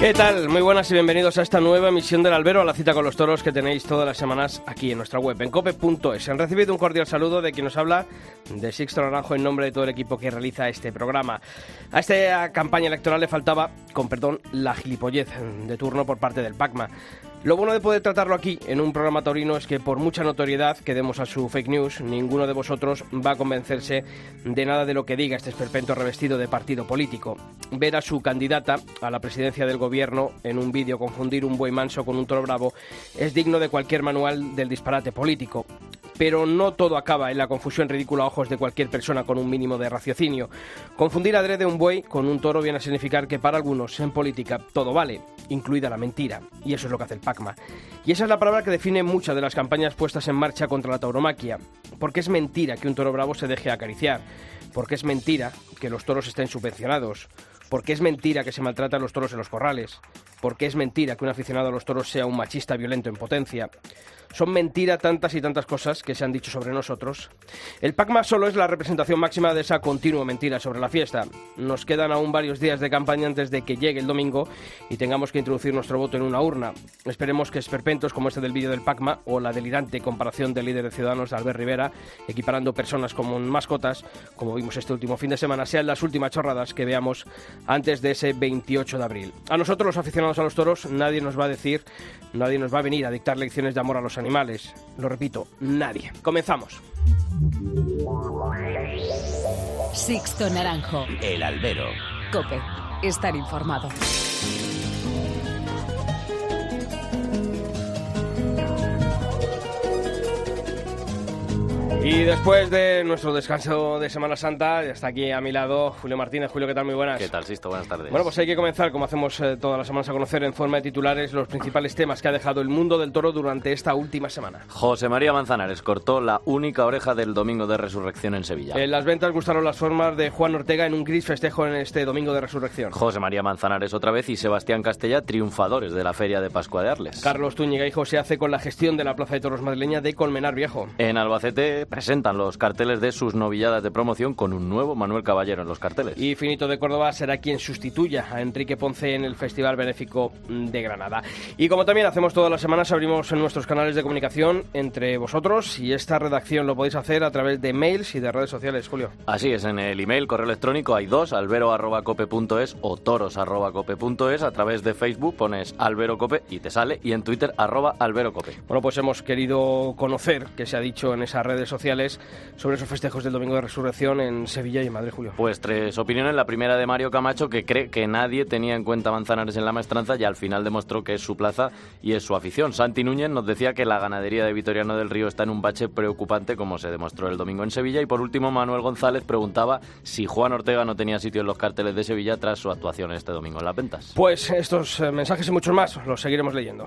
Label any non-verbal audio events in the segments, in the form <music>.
¿Qué tal? Muy buenas y bienvenidos a esta nueva emisión del Albero, a la cita con los toros que tenéis todas las semanas aquí en nuestra web, en cope.es. Han recibido un cordial saludo de quien nos habla, de Sixto Naranjo, en nombre de todo el equipo que realiza este programa. A esta campaña electoral le faltaba, con perdón, la gilipollez de turno por parte del PACMA. Lo bueno de poder tratarlo aquí, en un programa taurino, es que por mucha notoriedad que demos a su fake news, ninguno de vosotros va a convencerse de nada de lo que diga este esperpento revestido de partido político. Ver a su candidata a la presidencia del gobierno en un vídeo confundir un buey manso con un toro bravo es digno de cualquier manual del disparate político pero no todo acaba en la confusión ridícula a ojos de cualquier persona con un mínimo de raciocinio. Confundir adrede un buey con un toro viene a significar que para algunos en política todo vale, incluida la mentira, y eso es lo que hace el Y esa es la palabra que define muchas de las campañas puestas en marcha contra la tauromaquia, porque es mentira que un toro bravo se deje acariciar, porque es mentira que los toros estén subvencionados, porque es mentira que se maltratan los toros en los corrales, porque es mentira que un aficionado a los toros sea un machista violento en potencia. Son mentira tantas y tantas cosas que se han dicho sobre nosotros. El PACMA solo es la representación máxima de esa continua mentira sobre la fiesta. Nos quedan aún varios días de campaña antes de que llegue el domingo y tengamos que introducir nuestro voto en una urna. Esperemos que esperpentos como este del vídeo del PACMA o la delirante comparación del líder de Ciudadanos, Albert Rivera, equiparando personas como mascotas, como vimos este último fin de semana, sean las últimas chorradas que veamos antes de ese 28 de abril. A nosotros, los aficionados a los toros, nadie nos va a decir, nadie nos va a venir a dictar lecciones de amor a los animales. Lo repito, nadie. Comenzamos. Sixto Naranjo. El albero. Cope. Estar informado. Y después de nuestro descanso de Semana Santa, está aquí a mi lado Julio Martínez. Julio, ¿qué tal? Muy buenas. ¿Qué tal, Sisto? Buenas tardes. Bueno, pues hay que comenzar, como hacemos eh, todas las semanas, a conocer en forma de titulares los principales temas que ha dejado el mundo del toro durante esta última semana. José María Manzanares cortó la única oreja del Domingo de Resurrección en Sevilla. En las ventas gustaron las formas de Juan Ortega en un gris festejo en este Domingo de Resurrección. José María Manzanares otra vez y Sebastián Castella triunfadores de la Feria de Pascua de Arles. Carlos Túñiga Hijo se hace con la gestión de la Plaza de Toros madrileña de Colmenar Viejo. En Albacete presentan los carteles de sus novilladas de promoción con un nuevo Manuel Caballero en los carteles. Y Finito de Córdoba será quien sustituya a Enrique Ponce en el Festival Benéfico de Granada. Y como también hacemos todas las semanas, abrimos en nuestros canales de comunicación entre vosotros y esta redacción lo podéis hacer a través de mails y de redes sociales, Julio. Así es, en el email, correo electrónico hay dos, albero.cope.es o toros.cope.es. A través de Facebook pones alberocope y te sale, y en Twitter arroba alberocope. Bueno, pues hemos querido conocer qué se ha dicho en esas redes sociales sobre esos festejos del Domingo de Resurrección en Sevilla y en Madrid, Julio. Pues tres opiniones. La primera de Mario Camacho, que cree que nadie tenía en cuenta Manzanares en la maestranza y al final demostró que es su plaza y es su afición. Santi Núñez nos decía que la ganadería de Vitoriano del Río está en un bache preocupante, como se demostró el domingo en Sevilla. Y por último, Manuel González preguntaba si Juan Ortega no tenía sitio en los carteles de Sevilla tras su actuación este domingo en las ventas. Pues estos eh, mensajes y muchos más los seguiremos leyendo.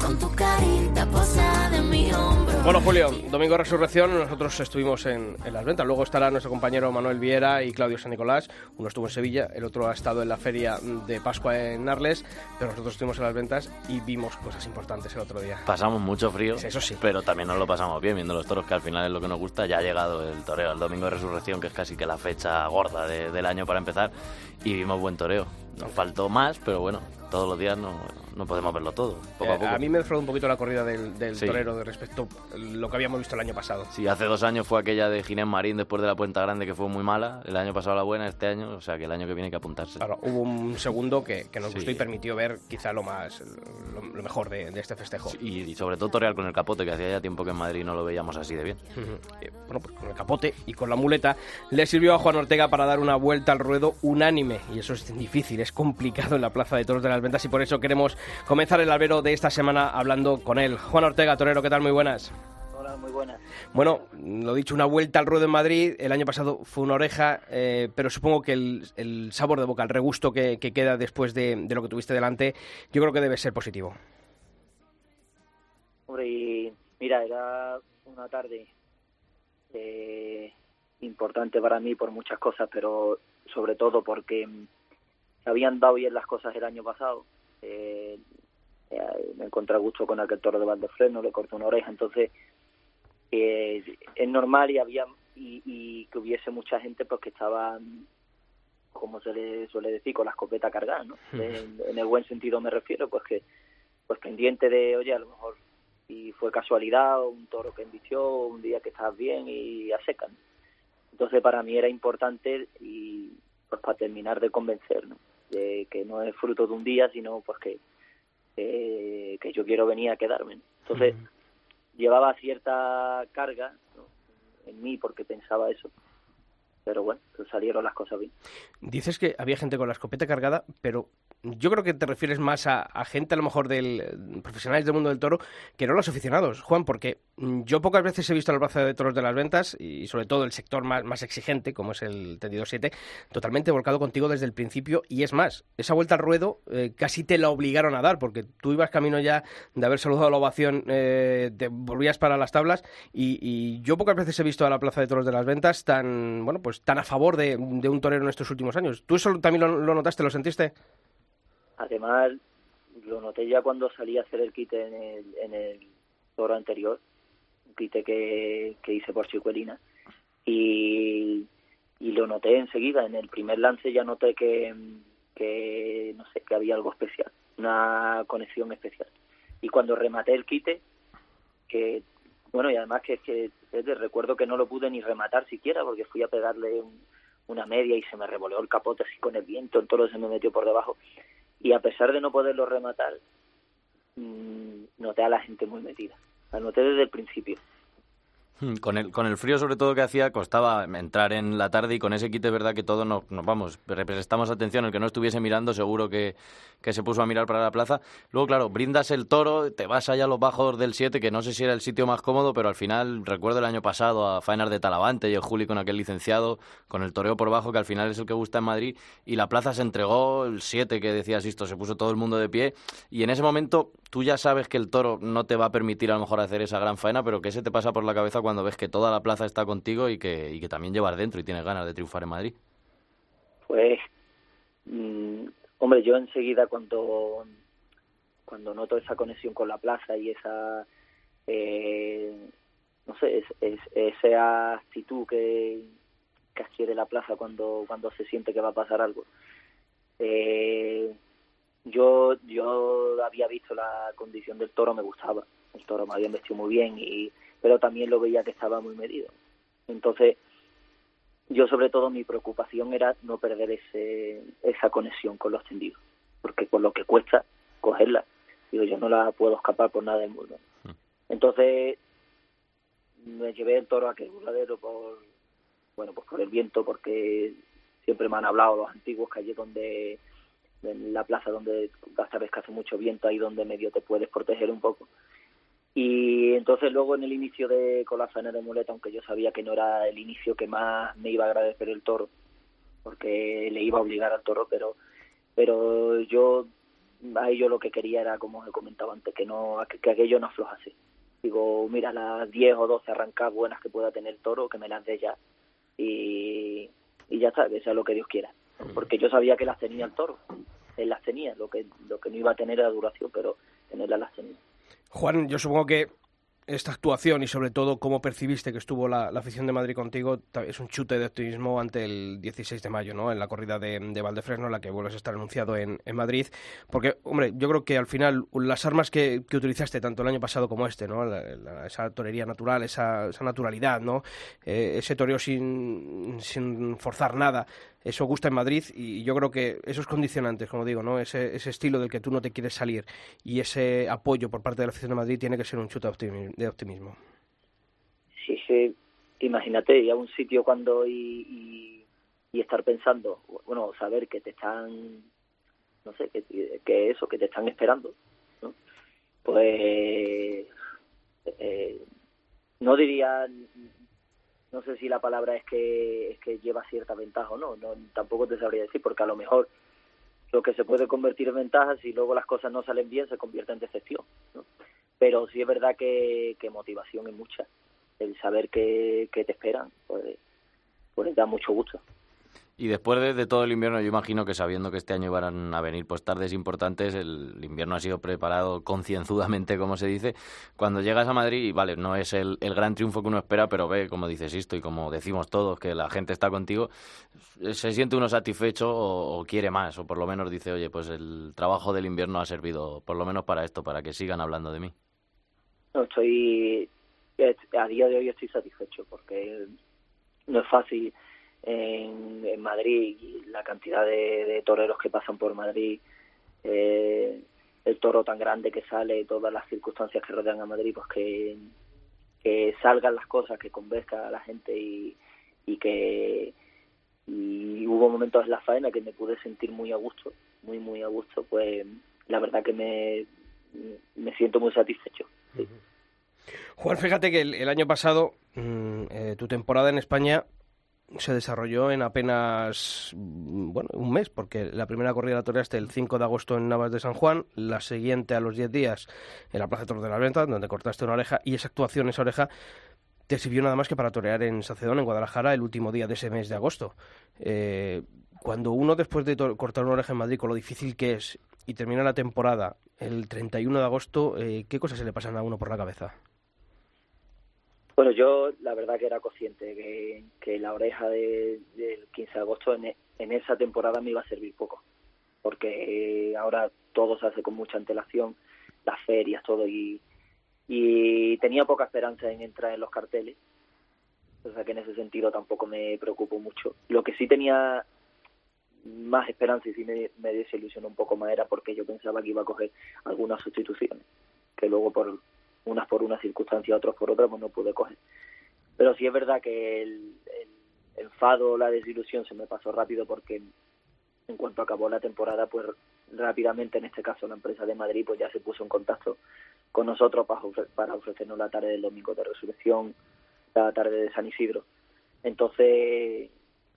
con tu carita posada en mi hombro. Bueno, Julio, Domingo de Resurrección, nosotros estuvimos en, en, las ventas. Luego estará nuestro compañero Manuel Viera y Claudio San Nicolás. Uno estuvo en Sevilla, el otro ha estado en la feria de Pascua en Arles, pero nosotros estuvimos en las ventas y vimos cosas importantes el otro día. Pasamos mucho frío, eso sí. pero también nos lo pasamos bien viendo los toros, que al final es lo que nos gusta. Ya ha llegado el toreo, el Domingo de Resurrección, que es casi que la fecha gorda de, del año para empezar, y vimos buen toreo. Nos faltó más, pero bueno, todos los días no, no podemos verlo todo. Poco a, Eh, poco. mí me defraudó un poquito la corrida del, del Sí. torero de respecto a lo que habíamos visto el año pasado. Sí, hace dos años fue aquella de Ginés Marín después de la Puenta Grande que fue muy mala. El año pasado la buena, este año, o sea que el año que viene hay que apuntarse. Claro, hubo un segundo que, que nos Sí. gustó y permitió ver quizá lo más lo, lo mejor de, de este festejo. Y, y sobre todo torear con el capote, que hacía ya tiempo que en Madrid no lo veíamos así de bien. Ujú. Eh, Bueno, pues con el capote y con la muleta le sirvió a Juan Ortega para dar una vuelta al ruedo unánime. Y eso es difícil, es complicado en la Plaza de Toros de las Ventas y por eso queremos comenzar el albero de esta semana hablando con él. Juan Ortega, torero, ¿qué tal? Muy buenas. Hola, muy buenas. Bueno, lo dicho, una vuelta al ruedo en Madrid. El año pasado fue una oreja, eh, pero supongo que el, el sabor de boca, el regusto que, que queda después de, de lo que tuviste delante, yo creo que debe ser positivo. Hombre, y mira, era una tarde eh, importante para mí por muchas cosas, pero sobre todo porque se habían dado bien las cosas el año pasado. Eh, eh, me encontré a gusto con aquel toro de Valdefresno, le corté una oreja, entonces eh, es normal y había y, y que hubiese mucha gente pues que estaba como se le suele decir con la escopeta cargada ¿no? en, en el buen sentido me refiero pues que pues pendiente de oye a lo mejor y fue casualidad o un toro que embistió un día que estás bien y a secan entonces para mí era importante y pues para terminar de convencer ¿no? de que no es fruto de un día sino pues que que, que yo quiero venir a quedarme ¿no? entonces llevaba cierta carga ¿no? en mí porque pensaba eso pero bueno salieron las cosas bien Dices que había gente con la escopeta cargada, pero yo creo que te refieres más a, gente a lo mejor del profesionales del mundo del toro que no los aficionados, Juan, porque mm, yo pocas veces he visto la plaza de toros de las ventas y sobre todo el sector más, más exigente, como es el tendido 7, totalmente volcado contigo desde el principio y es más, esa vuelta al ruedo eh, casi te la obligaron a dar porque tú ibas camino ya de haber saludado la ovación, eh, te volvías para las tablas y, y yo pocas veces he visto a la plaza de toros de las ventas tan, bueno, pues tan a favor de, un torero en estos últimos años. ¿Tú eso también lo notaste, lo sentiste? Además, lo noté ya cuando salí a hacer el quite en el, en el toro anterior, un quite que, que hice por Chicuelina, y, lo noté enseguida. En el primer lance ya noté que, que, no sé, que había algo especial, una conexión especial. Y cuando rematé el quite, que, bueno, y además que, que es de recuerdo que no lo pude ni rematar siquiera, porque fui a pegarle un- una media y se me revoleó el capote así con el viento, el toro se me metió por debajo y a pesar de no poderlo rematar, mm, noté a la gente muy metida. La noté desde el principio. Hmm, Con el, con el frío sobre todo que hacía costaba entrar en la tarde y con ese quite es verdad que todos nos, nos vamos, pre- prestamos atención, el que no estuviese mirando seguro que, que se puso a mirar para la plaza. Luego, claro, brindas el toro, te vas allá a los bajos del 7, que no sé si era el sitio más cómodo, pero al final recuerdo el año pasado a Faenar de Talavante y el Juli con aquel licenciado, con el toreo por bajo, que al final es el que gusta en Madrid, y la plaza se entregó, el 7 que decías esto, se puso todo el mundo de pie, y en ese momento tú ya sabes que el toro no te va a permitir a lo mejor hacer esa gran faena, pero que se te pasa por la cabeza cuando ves que toda la plaza está contigo y que, y que también llevas dentro y tienes ganas de triunfar en Madrid. Pues, mm, hombre, yo enseguida cuando, cuando noto esa conexión con la plaza y esa, eh, no sé, es- esa actitud que, que adquiere la plaza cuando, cuando se siente que va a pasar algo. Eh, yo, yo había visto la condición del toro, me gustaba. El toro me había vestido muy bien, y, pero también lo veía que estaba muy medido. Entonces, yo sobre todo mi preocupación era no perder ese, esa conexión con los tendidos, porque con lo que cuesta cogerla, digo, yo no la puedo escapar por nada del mundo. Entonces, me llevé el toro a aquel burladero por, bueno, pues por el viento, porque siempre me han hablado los antiguos que allí donde, en la plaza donde sabes que hace mucho viento, ahí donde medio te puedes proteger un poco. Y entonces luego en el inicio de con la faena de muleta, aunque yo sabía que no era el inicio que más me iba a agradecer el toro, porque le iba a obligar al toro, pero pero yo ahí yo lo que quería era como he comentado antes, que no que, que aquello no aflojase. Digo, mira, las 10 o 12 arrancadas buenas que pueda tener el toro, que me las dé ya. Y, y ya está, que sea lo que Dios quiera. Porque yo sabía que las tenía el toro. Él las tenía, lo que, lo que no iba a tener era duración, pero tenerlas las tenía. Juan, yo supongo que esta actuación y sobre todo cómo percibiste que estuvo la, afición de Madrid contigo es un chute de optimismo ante el 16 de mayo, ¿no? En la corrida de, de Valdefresno, en la que vuelves a estar anunciado en, Madrid. Porque, hombre, yo creo que al final las armas que, utilizaste tanto el año pasado como este, ¿no? esa torería natural, esa, naturalidad, ¿no? Eh, ese toreo sin, sin forzar nada eso gusta en Madrid y yo creo que esos condicionantes, como digo, ¿no? ese, ese estilo del que tú no te quieres salir y ese apoyo por parte de la afición de Madrid tiene que ser un chute de optimismo. Sí, sí, imagínate ir a un sitio cuando y, y, estar pensando, bueno, saber que te están, no sé, que, que eso, que te están esperando, ¿no? Pues eh, no diría no sé si la palabra es que, es que lleva cierta ventaja o no, no, tampoco te sabría decir, porque a lo mejor lo que se puede convertir en ventaja, si luego las cosas no salen bien, se convierte en decepción. ¿no? Pero sí es verdad que, que motivación es mucha. El saber que, que te esperan, pues, pues da mucho gusto. Y después de, todo el invierno, yo imagino que sabiendo que este año iban a venir pues tardes importantes, el invierno ha sido preparado concienzudamente, como se dice. Cuando llegas a Madrid, y vale, no es el, gran triunfo que uno espera, pero ve, como dices esto y como decimos todos, que la gente está contigo, se siente uno satisfecho o, quiere más, o por lo menos dice, oye, pues el trabajo del invierno ha servido por lo menos para esto, para que sigan hablando de mí. No, estoy, a día de hoy estoy satisfecho porque no es fácil en, Madrid la cantidad de, toreros que pasan por Madrid, eh, el toro tan grande que sale, todas las circunstancias que rodean a Madrid, pues que, que salgan las cosas, que convenzca a la gente y, y que y hubo momentos en la faena que me pude sentir muy a gusto, muy muy a gusto, pues la verdad que me, me siento muy satisfecho. Juan, fíjate que el, año pasado mm, eh, tu temporada en España se desarrolló en apenas mm, bueno, un mes, porque la primera corrida toreaste el 5 de agosto en Navas de San Juan, la siguiente a los 10 días en la Plaza de Toros de la Venta, donde cortaste una oreja, y esa actuación, esa oreja, te sirvió nada más que para torear en Sacedón, en Guadalajara, el último día de ese mes de agosto. Eh, cuando uno, después de cortar una oreja en Madrid, con lo difícil que es, y termina la temporada el 31 de agosto, eh, ¿qué cosas se le pasan a uno por la cabeza? Bueno, yo la verdad que era consciente que, que la oreja del 15 de agosto en, esa temporada me iba a servir poco, porque ahora todo se hace con mucha antelación, las ferias, todo, y, y tenía poca esperanza en entrar en los carteles, o sea que en ese sentido tampoco me preocupo mucho. Lo que sí tenía más esperanza y sí me, me desilusionó un poco más era porque yo pensaba que iba a coger algunas sustituciones, que luego por unas por una circunstancia, otras por otra, pues no pude coger. Pero sí es verdad que el, el enfado, la desilusión se me pasó rápido porque en cuanto acabó la temporada, pues rápidamente, en este caso la empresa de Madrid, pues ya se puso en contacto con nosotros para, para ofrecernos la tarde del domingo de resurrección, la tarde de San Isidro. Entonces,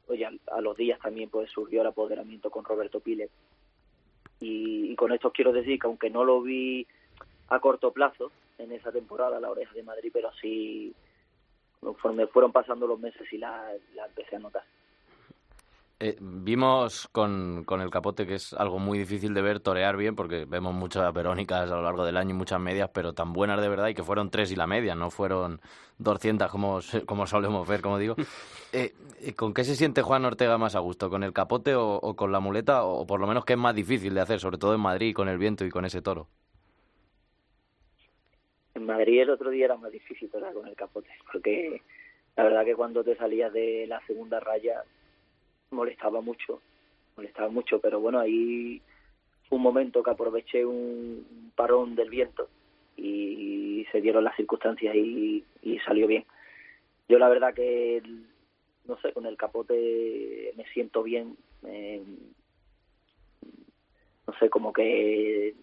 oye, a, los días también pues surgió el apoderamiento con Roberto Pile. Y, y, con esto quiero decir que aunque no lo vi a corto plazo, en esa temporada la oreja de Madrid, pero sí, conforme fueron pasando los meses y la, la empecé a notar. Eh, vimos con, con, el capote que es algo muy difícil de ver torear bien porque vemos muchas verónicas a lo largo del año y muchas medias, pero tan buenas de verdad y que fueron tres y la media, no fueron 200 como, como solemos ver, como digo. <laughs> Eh, eh, ¿Con qué se siente Juan Ortega más a gusto? ¿Con el capote o, o, con la muleta? O por lo menos qué es más difícil de hacer, sobre todo en Madrid con el viento y con ese toro. En Madrid el otro día era más difícil con el capote, porque la verdad que cuando te salías de la segunda raya molestaba mucho, molestaba mucho, pero bueno, ahí fue un momento que aproveché un parón del viento y se dieron las circunstancias y, salió bien. Yo la verdad que, no sé, con el capote me siento bien, no sé, como que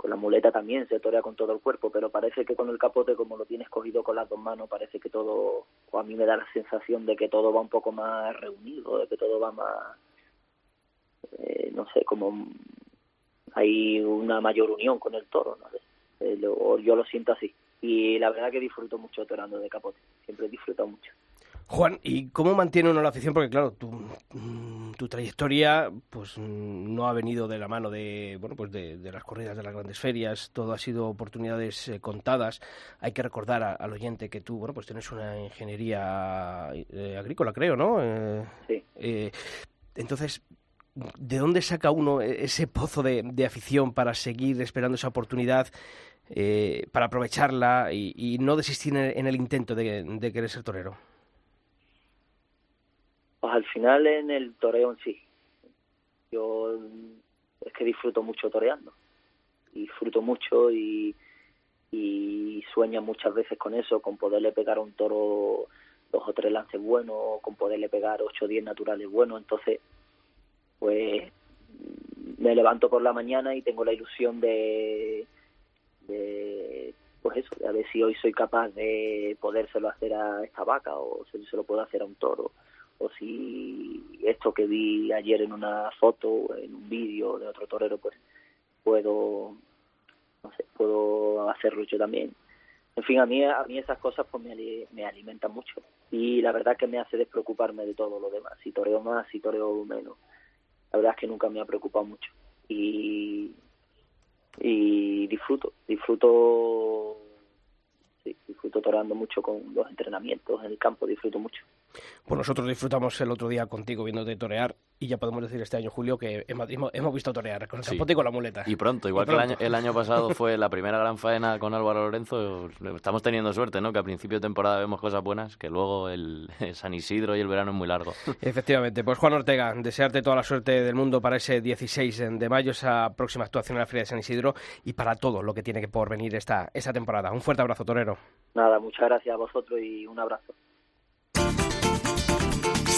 con la muleta también se torea con todo el cuerpo, pero parece que con el capote, como lo tienes cogido con las dos manos, parece que todo, o a mí me da la sensación de que todo va un poco más reunido, de que todo va más, eh, no sé, como hay una mayor unión con el toro, no eh, yo lo siento así. Y la verdad que disfruto mucho torando de capote, siempre he disfrutado mucho. Juan, ¿y cómo mantiene uno la afición? Porque claro, tu, tu trayectoria pues no ha venido de la mano de bueno pues de, las corridas de las grandes ferias todo ha sido oportunidades eh, contadas hay que recordar al oyente que tú bueno pues tienes una ingeniería eh, agrícola creo no eh, sí. entonces ¿de dónde saca uno e-, ese pozo de, afición para seguir esperando esa oportunidad, para aprovecharla y, no desistir en el, intento de, de, querer ser torero? Pues al final en el toreo en sí. Yo es que disfruto mucho toreando. Disfruto mucho y, y sueño muchas veces con eso, con poderle pegar a un toro dos o tres lances buenos, con poderle pegar ocho o diez naturales buenos. Entonces, pues me levanto por la mañana y tengo la ilusión de, de pues eso, de a ver si hoy soy capaz de podérselo hacer a esta vaca o si se lo puedo hacer a un toro o si esto que vi ayer en una foto, en un vídeo de otro torero, pues puedo, no sé, puedo hacerlo yo también. En fin, a mí, a mí esas cosas pues me, me alimentan mucho y la verdad que me hace despreocuparme de todo lo demás, si toreo más, si toreo menos. La verdad es que nunca me ha preocupado mucho y, y disfruto, disfruto, sí, disfruto toreando mucho con los entrenamientos en el campo, disfruto mucho. Pues nosotros disfrutamos el otro día contigo viéndote torear y ya podemos decir este año, Julio, que hemos, hemos visto torear con el zapote y con la muleta. Y pronto, igual que el año, el año, pasado <laughs> fue la primera gran faena con Álvaro Lorenzo, estamos teniendo suerte, ¿no? Que a principio de temporada vemos cosas buenas, que luego el, San Isidro y el verano es muy largo. Efectivamente, pues Juan Ortega, desearte toda la suerte del mundo para ese 16 de mayo, esa próxima actuación en la Feria de San Isidro y para todo lo que tiene que por venir esta, esta temporada. Un fuerte abrazo, torero. Nada, muchas gracias a vosotros y un abrazo.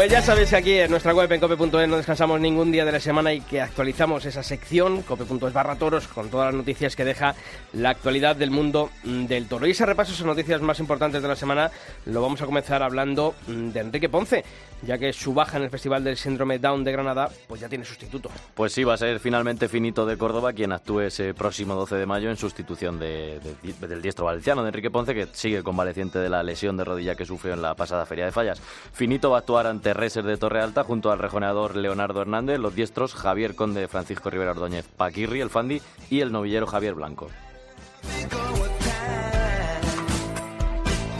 Pues ya sabéis que aquí en nuestra web en cope.es no descansamos ningún día de la semana y que actualizamos esa sección, cope.es barra toros, con todas las noticias que deja la actualidad del mundo del toro. Y ese repaso, esas noticias más importantes de la semana, lo vamos a comenzar hablando de Enrique Ponce, ya que su baja en el Festival del Síndrome Down de Granada, pues ya tiene sustituto. Pues sí, va a ser finalmente Finito de Córdoba quien actúe ese próximo 12 de mayo en sustitución del diestro valenciano de Enrique Ponce, que sigue convaleciente de la lesión de rodilla que sufrió en la pasada Feria de Fallas. Finito va a actuar ante ante de Torre Alta junto al rejoneador Leonardo Hernández, los diestros Javier Conde, Francisco Rivera Ordóñez, Paquirri, el Fandi y el novillero Javier Blanco.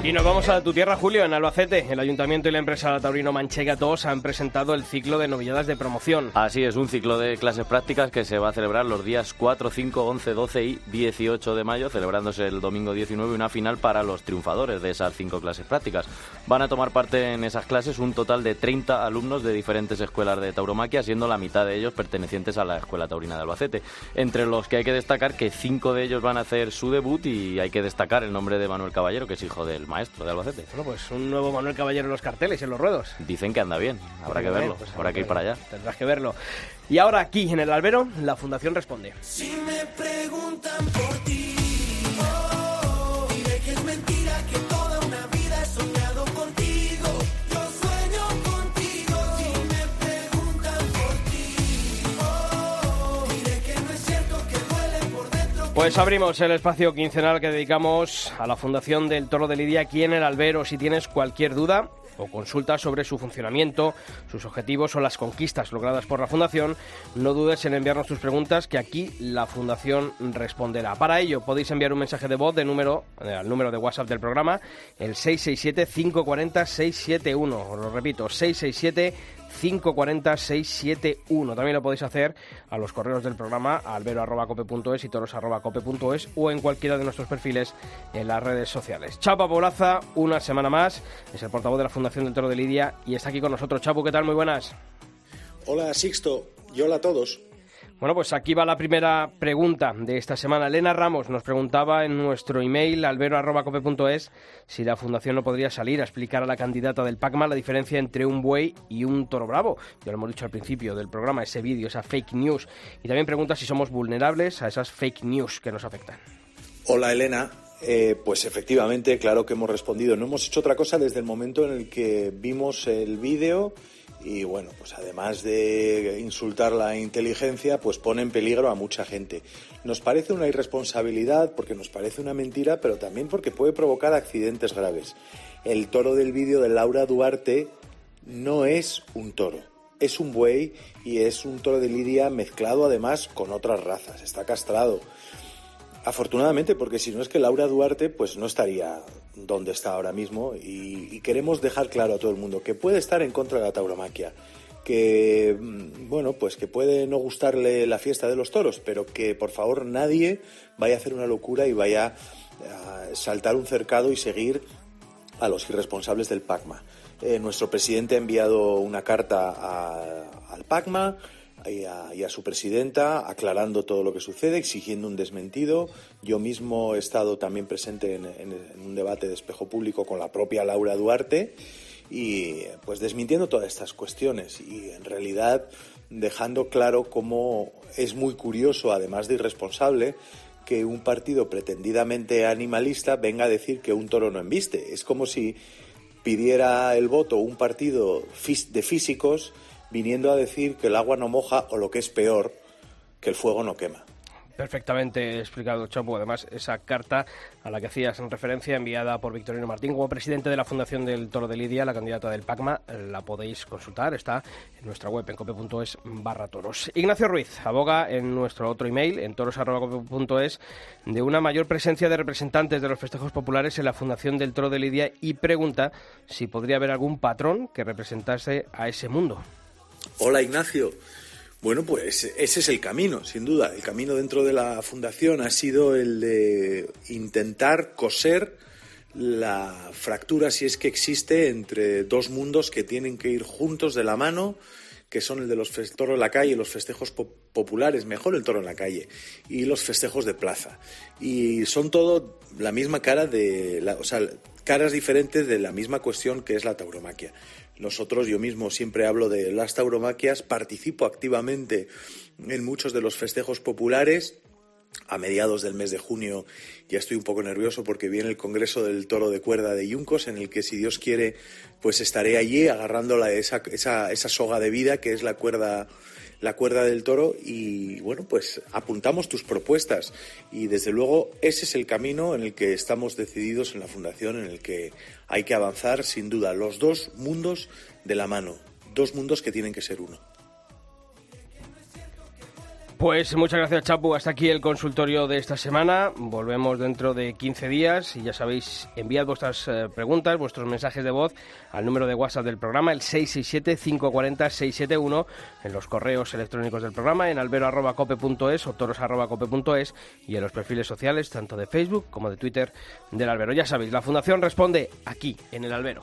Y nos vamos a tu tierra, Julio, en Albacete. El ayuntamiento y la empresa Taurino Manchega 2 han presentado el ciclo de novilladas de promoción. Así es, un ciclo de clases prácticas que se va a celebrar los días 4, 5, 11, 12 y 18 de mayo, celebrándose el domingo 19 una final para los triunfadores de esas cinco clases prácticas. Van a tomar parte en esas clases un total de 30 alumnos de diferentes escuelas de tauromaquia, siendo la mitad de ellos pertenecientes a la Escuela Taurina de Albacete. Entre los que hay que destacar que cinco de ellos van a hacer su debut y hay que destacar el nombre de Manuel Caballero, que es hijo del maestro de Albacete. Bueno, pues un nuevo Manuel Caballero en los carteles y en los ruedos. Dicen que anda bien, habrá que verlo, pues habrá que ir para allá. Tendrás que verlo. Y ahora aquí en el albero, la Fundación responde. Si me preguntan por ti, Pues abrimos el espacio quincenal que dedicamos a la Fundación del Toro de Lidia aquí en el albero. Si tienes cualquier duda, o consulta sobre su funcionamiento, sus objetivos o las conquistas logradas por la Fundación, no dudes en enviarnos tus preguntas que aquí la Fundación responderá. Para ello podéis enviar un mensaje de voz de número, eh, al número de WhatsApp del programa, el 667-540-671. Os lo repito, 667 540 671. También lo podéis hacer a los correos del programa albero.cope.es y toros.cope.es o en cualquiera de nuestros perfiles en las redes sociales. Chapa Poblaza, una semana más, es el portavoz de la Fundación del Toro de Lidia y está aquí con nosotros. Chapo, ¿qué tal? Muy buenas. Hola Sixto y hola a todos. Bueno, pues aquí va la primera pregunta de esta semana. Elena Ramos nos preguntaba en nuestro email albero.cope.es si la Fundación no podría salir a explicar a la candidata del PACMA la diferencia entre un buey y un toro bravo. Ya lo hemos dicho al principio del programa, ese vídeo, esa fake news. Y también pregunta si somos vulnerables a esas fake news que nos afectan. Hola Elena, eh, pues efectivamente, claro que hemos respondido. No hemos hecho otra cosa desde el momento en el que vimos el vídeo y bueno, pues además de insultar la inteligencia, pues pone en peligro a mucha gente. Nos parece una irresponsabilidad porque nos parece una mentira, pero también porque puede provocar accidentes graves. El toro del vídeo de Laura Duarte no es un toro, es un buey y es un toro de lidia mezclado además con otras razas, está castrado. Afortunadamente, porque si no es que Laura Duarte pues no estaría donde está ahora mismo y, queremos dejar claro a todo el mundo que puede estar en contra de la tauromaquia, que mm, bueno, pues que puede no gustarle la fiesta de los toros, pero que por favor nadie vaya a hacer una locura y vaya a saltar un cercado y seguir a los irresponsables del PACMA. Eh, nuestro presidente ha enviado una carta al PACMA y a, su presidenta aclarando todo lo que sucede, exigiendo un desmentido. Yo mismo he estado también presente en, un debate de espejo público con la propia Laura Duarte y pues desmintiendo todas estas cuestiones y en realidad dejando claro cómo es muy curioso, además de irresponsable, que un partido pretendidamente animalista venga a decir que un toro no embiste. Es como si pidiera el voto un partido de físicos viniendo a decir que el agua no moja o lo que es peor, que el fuego no quema. Perfectamente explicado, Chapo. Además, esa carta a la que hacías referencia, enviada por Victorino Martín como presidente de la Fundación del Toro de Lidia, la candidata del PACMA, la podéis consultar, está en nuestra web en cope.es barra toros. Ignacio Ruiz aboga en nuestro otro email, en toros.cope.es, de una mayor presencia de representantes de los festejos populares en la Fundación del Toro de Lidia y pregunta si podría haber algún patrón que representase a ese mundo. Hola Ignacio. Bueno, pues ese es el camino, sin duda. El camino dentro de la fundación ha sido el de intentar coser la fractura, si es que existe, entre dos mundos que tienen que ir juntos de la mano, que son el de los toros en la calle, los festejos populares, mejor el toro en la calle, y los festejos de plaza. Y son todo la misma cara de, o sea, caras diferentes de la misma cuestión que es la tauromaquia. Nosotros, yo mismo siempre hablo de las tauromaquias, participo activamente en muchos de los festejos populares. A mediados del mes de junio ya estoy un poco nervioso porque viene el Congreso del Toro de Cuerda de Yuncos, en el que, si Dios quiere, pues estaré allí agarrando esa, esa, esa soga de vida que es la cuerda la cuerda del toro y bueno, pues apuntamos tus propuestas y desde luego ese es el camino en el que estamos decididos en la Fundación, en el que hay que avanzar sin duda los dos mundos de la mano, dos mundos que tienen que ser uno. Pues muchas gracias, Chapu. Hasta aquí el consultorio de esta semana. Volvemos dentro de 15 días y ya sabéis, enviad vuestras eh, preguntas, vuestros mensajes de voz al número de WhatsApp del programa, el 667-540-671, en los correos electrónicos del programa, en albero.cope.es o toros.cope.es y en los perfiles sociales, tanto de Facebook como de Twitter del Albero. Ya sabéis, la Fundación responde aquí, en el Albero.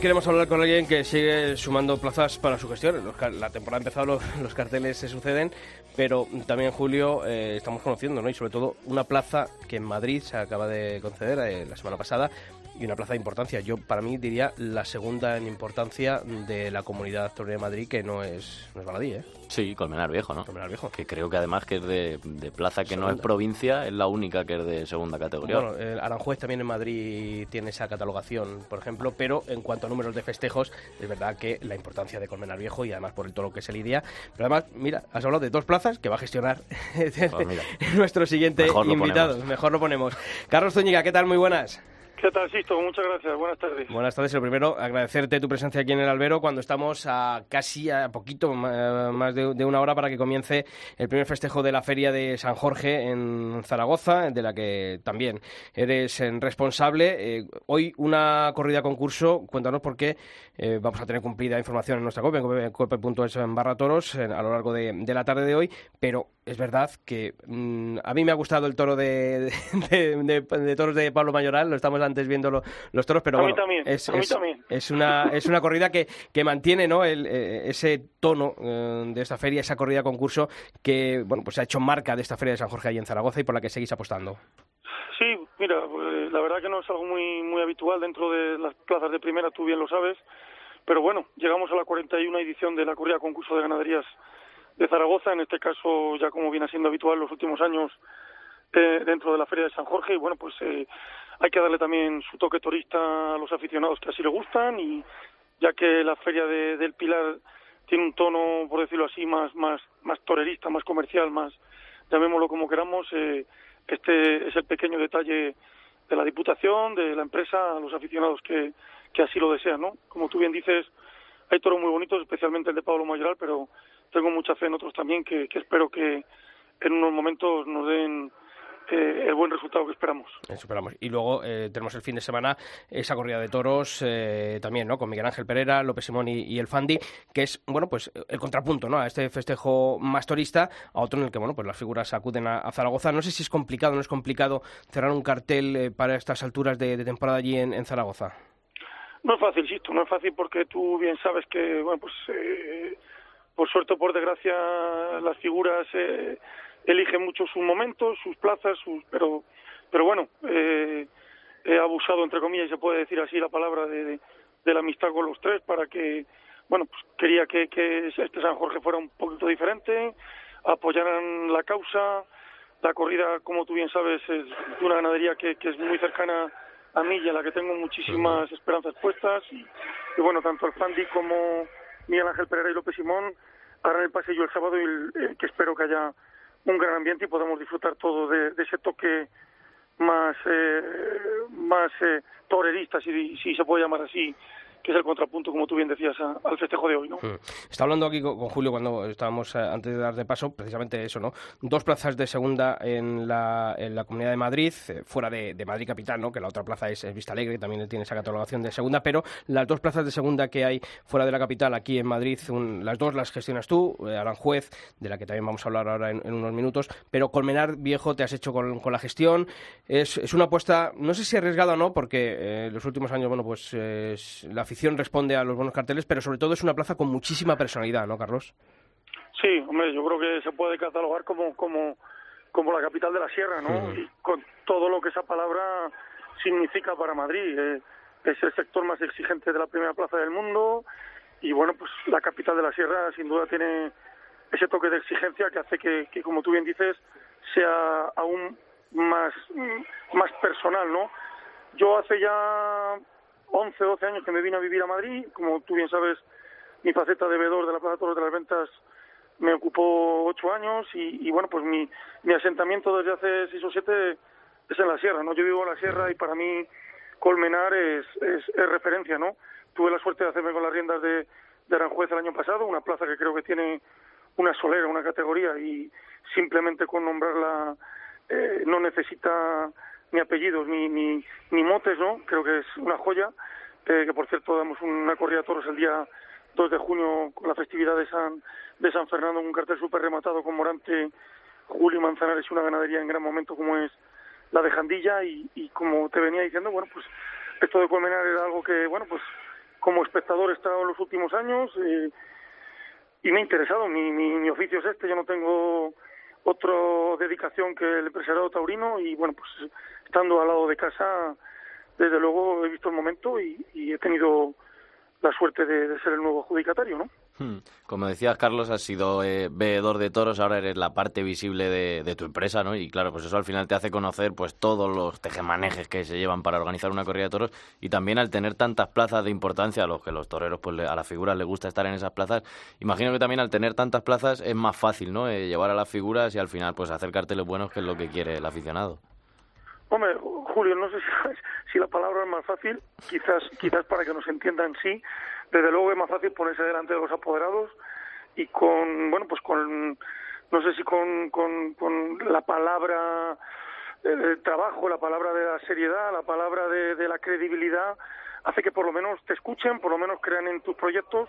Queremos hablar con alguien que sigue sumando plazas para su gestión. la temporada ha empezado, <laughs> los, carteles se suceden, pero también, Julio, eh, estamos conociendo, ¿no? Y sobre todo una plaza que en Madrid se acaba de conceder eh, la semana pasada y una plaza de importancia. Yo, para mí, diría la segunda en importancia de la comunidad de Madrid, que no es, no es baladí, ¿eh? Sí, Colmenar Viejo, ¿no? Colmenar Viejo. Que creo que además que es de, de plaza que no es provincia, es la única que es de segunda categoría. Bueno, el Aranjuez también en Madrid tiene esa catalogación, por ejemplo, pero en cuanto a números de festejos, es verdad que la importancia de Colmenar Viejo y además por el todo lo que se lidia. Pero además, mira, has hablado de dos plazas que va a gestionar <laughs> Pues nuestro siguiente Mejor invitado. Mejor lo ponemos. Carlos Zúñiga, ¿qué tal? Muy buenas. ¿Qué tal, Sisto? Muchas gracias. Buenas tardes. Buenas tardes. Lo primero, agradecerte tu presencia aquí en el Albero cuando estamos a casi a poquito ma- más de, una hora para que comience el primer festejo de la Feria de San Jorge en Zaragoza, de la que también eres eh, responsable. Eh, hoy una corrida concurso. Cuéntanos por qué eh, vamos a tener cumplida información en nuestra web, en cope- cope.es en barra toros, a lo largo de la tarde de hoy, pero es verdad que mm, a mí me ha gustado el toro de, de, de- de toros de Pablo Mayoral, lo estamos antes viendo lo- los toros, pero A mí bueno, también, es, a mí es- también. es una, es una corrida que, que mantiene ¿no? el, eh, ese tono eh, de esta feria, esa corrida concurso que bueno, pues se ha hecho marca de esta feria de San Jorge ahí en Zaragoza y por la que seguís apostando. Sí, mira, pues, la verdad que no es algo muy muy habitual dentro de las plazas de primera, tú bien lo sabes, pero bueno, llegamos a la 41 edición de la corrida concurso de ganaderías de Zaragoza, en este caso ya como viene siendo habitual los últimos años eh, dentro de la Feria de San Jorge, y bueno, pues eh, hay que darle también su toque turista a los aficionados que así le gustan, y ya que la Feria de- del Pilar tiene un tono, por decirlo así, más, más, más torerista, más comercial, más, llamémoslo como queramos, eh, este es el pequeño detalle de la Diputación, de la empresa, a los aficionados que, que así lo desean, ¿no? Como tú bien dices, hay toros muy bonitos, especialmente el de Pablo Mayoral, pero tengo mucha fe en otros también que, que espero que en unos momentos nos den eh, el buen resultado que esperamos. Eso esperamos. Y luego eh, tenemos el fin de semana esa corrida de toros eh, también, ¿no? Con Miguel Ángel Pereira, López Simón y, y el Fandi, que es, bueno, pues el contrapunto, ¿no? A este festejo más torista, a otro en el que, bueno, pues las figuras acuden a, a Zaragoza. No sé si es complicado o no es complicado cerrar un cartel eh, para estas alturas de, de temporada allí en, en Zaragoza. No es fácil, Sisto, no es fácil porque tú bien sabes que, bueno, pues eh, por suerte o por desgracia las figuras eh, eligen mucho sus momentos, sus plazas, sus, pero, pero bueno, eh, he abusado, entre comillas, y se puede decir así la palabra, de, de, la amistad con los tres para que, bueno, pues quería que, que este San Jorge fuera un poquito diferente, apoyaran la causa, la corrida, como tú bien sabes, es de una ganadería que, que es muy cercana a mí y a la que tengo muchísimas esperanzas puestas. Y, y bueno, tanto el Fandi como Miguel Ángel Pereira y López Simón harán el pasillo el sábado y eh, que espero que haya un gran ambiente y podamos disfrutar todo de, de ese toque más eh, más eh, torerista, si se puede llamar así, que es el contrapunto, como tú bien decías, a- al festejo de hoy, ¿no? Mm. Está hablando aquí con, con Julio cuando estábamos eh, antes de dar de paso, precisamente eso, ¿no? Dos plazas de segunda en la, en la Comunidad de Madrid, eh, fuera de, de Madrid Capital, ¿no? Que la otra plaza es, es Vista Alegre, que también tiene esa catalogación de segunda, pero las dos plazas de segunda que hay fuera de la capital, aquí en Madrid, un- las dos las gestionas tú, eh, Aranjuez, de la que también vamos a hablar ahora en, en unos minutos, pero Colmenar Viejo te has hecho con, con la gestión. Es, es una apuesta, no sé si arriesgada o no, porque eh, en los últimos años, bueno, pues eh, la afición responde a los buenos carteles, pero sobre todo es una plaza con muchísima personalidad, ¿no, Carlos? Sí, hombre, yo creo que se puede catalogar como como como la capital de la sierra, ¿no? Y con todo lo que esa palabra significa para Madrid. eh, es el sector más exigente de la primera plaza del mundo y bueno, pues la capital de la sierra sin duda tiene ese toque de exigencia que hace que, que como tú bien dices, sea aún más más personal, ¿no? Yo hace ya 11, 12 años que me vine a vivir a Madrid, como tú bien sabes, mi faceta de veedor de la Plaza Toros de las Ventas me ocupó ocho años y, bueno, pues mi, mi asentamiento desde hace seis o siete es en la sierra, ¿no? Yo vivo en la sierra y para mí Colmenar es, es, es referencia, ¿no? Tuve la suerte de hacerme con las riendas de, de Aranjuez el año pasado, una plaza que creo que tiene una solera, una categoría y simplemente con nombrarla eh, no necesita ni apellidos ni, ni, ni motes, ¿no? Creo que es una joya, eh, que por cierto damos una corrida a toros el día 2 de junio con la festividad de San, de San Fernando, un cartel súper rematado con Morante, Julio Manzanares y una ganadería en gran momento como es la de Jandilla y, y como te venía diciendo, bueno, pues esto de Colmenar era algo que, bueno, pues como espectador he estado en los últimos años eh, y me ha interesado. Mi, mi, mi oficio es este, yo no tengo otra dedicación que el empresariado taurino y bueno, pues estando al lado de casa desde luego he visto el momento y, he tenido la suerte de, de ser el nuevo adjudicatario, ¿no? Hmm. Como decías, Carlos, has sido eh, veedor de toros, ahora eres la parte visible de, de, tu empresa, ¿no? Y claro, pues eso al final te hace conocer pues todos los tejemanejes que se llevan para organizar una corrida de toros y también al tener tantas plazas de importancia a los que los toreros, pues a las figuras les gusta estar en esas plazas, imagino que también al tener tantas plazas es más fácil, ¿no? Eh, llevar a las figuras y al final pues hacer carteles buenos, que es lo que quiere el aficionado. Hombre, Julio, no sé si, si la palabra es más fácil, quizás, quizás para que nos entiendan sí, desde luego es más fácil ponerse delante de los apoderados y con, bueno, pues con, no sé si con, con, con la palabra del trabajo, la palabra de la seriedad, la palabra de, de la credibilidad, hace que por lo menos te escuchen, por lo menos crean en tus proyectos.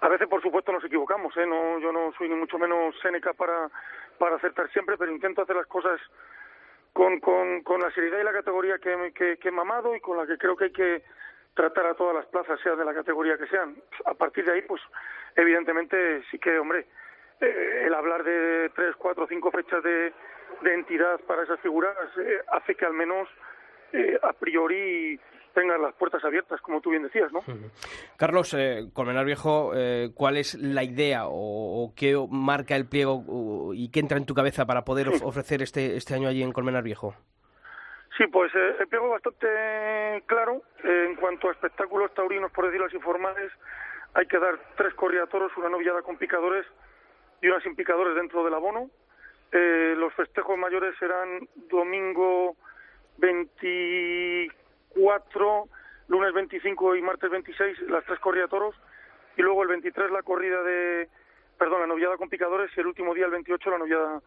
A veces, por supuesto, nos equivocamos, ¿eh? No, yo no soy ni mucho menos Séneca para, para acertar siempre, pero intento hacer las cosas con, con, con la seriedad y la categoría que, que, que he mamado y con la que creo que hay que tratar a todas las plazas, sea de la categoría que sean. A partir de ahí, pues, evidentemente, sí que, hombre, eh, el hablar de tres, cuatro, cinco fechas de, de entidad para esas figuras eh, hace que al menos eh, a priori tengan las puertas abiertas, como tú bien decías, ¿no? Carlos, eh, Colmenar Viejo, eh, ¿cuál es la idea o, o, qué marca el pliego y qué entra en tu cabeza para poder of ofrecer este, este año allí en Colmenar Viejo? Sí, pues eh, el pliego bastante claro. En cuanto a espectáculos taurinos, por decirlo así, formales, hay que dar tres corriatoros, una novillada con picadores y una sin picadores dentro del abono. Eh, los festejos mayores serán domingo 24, lunes 25 y martes 26, las tres corriatoros, y luego el 23 la corrida de, perdón, la novillada con picadores y el último día, el 28, la novillada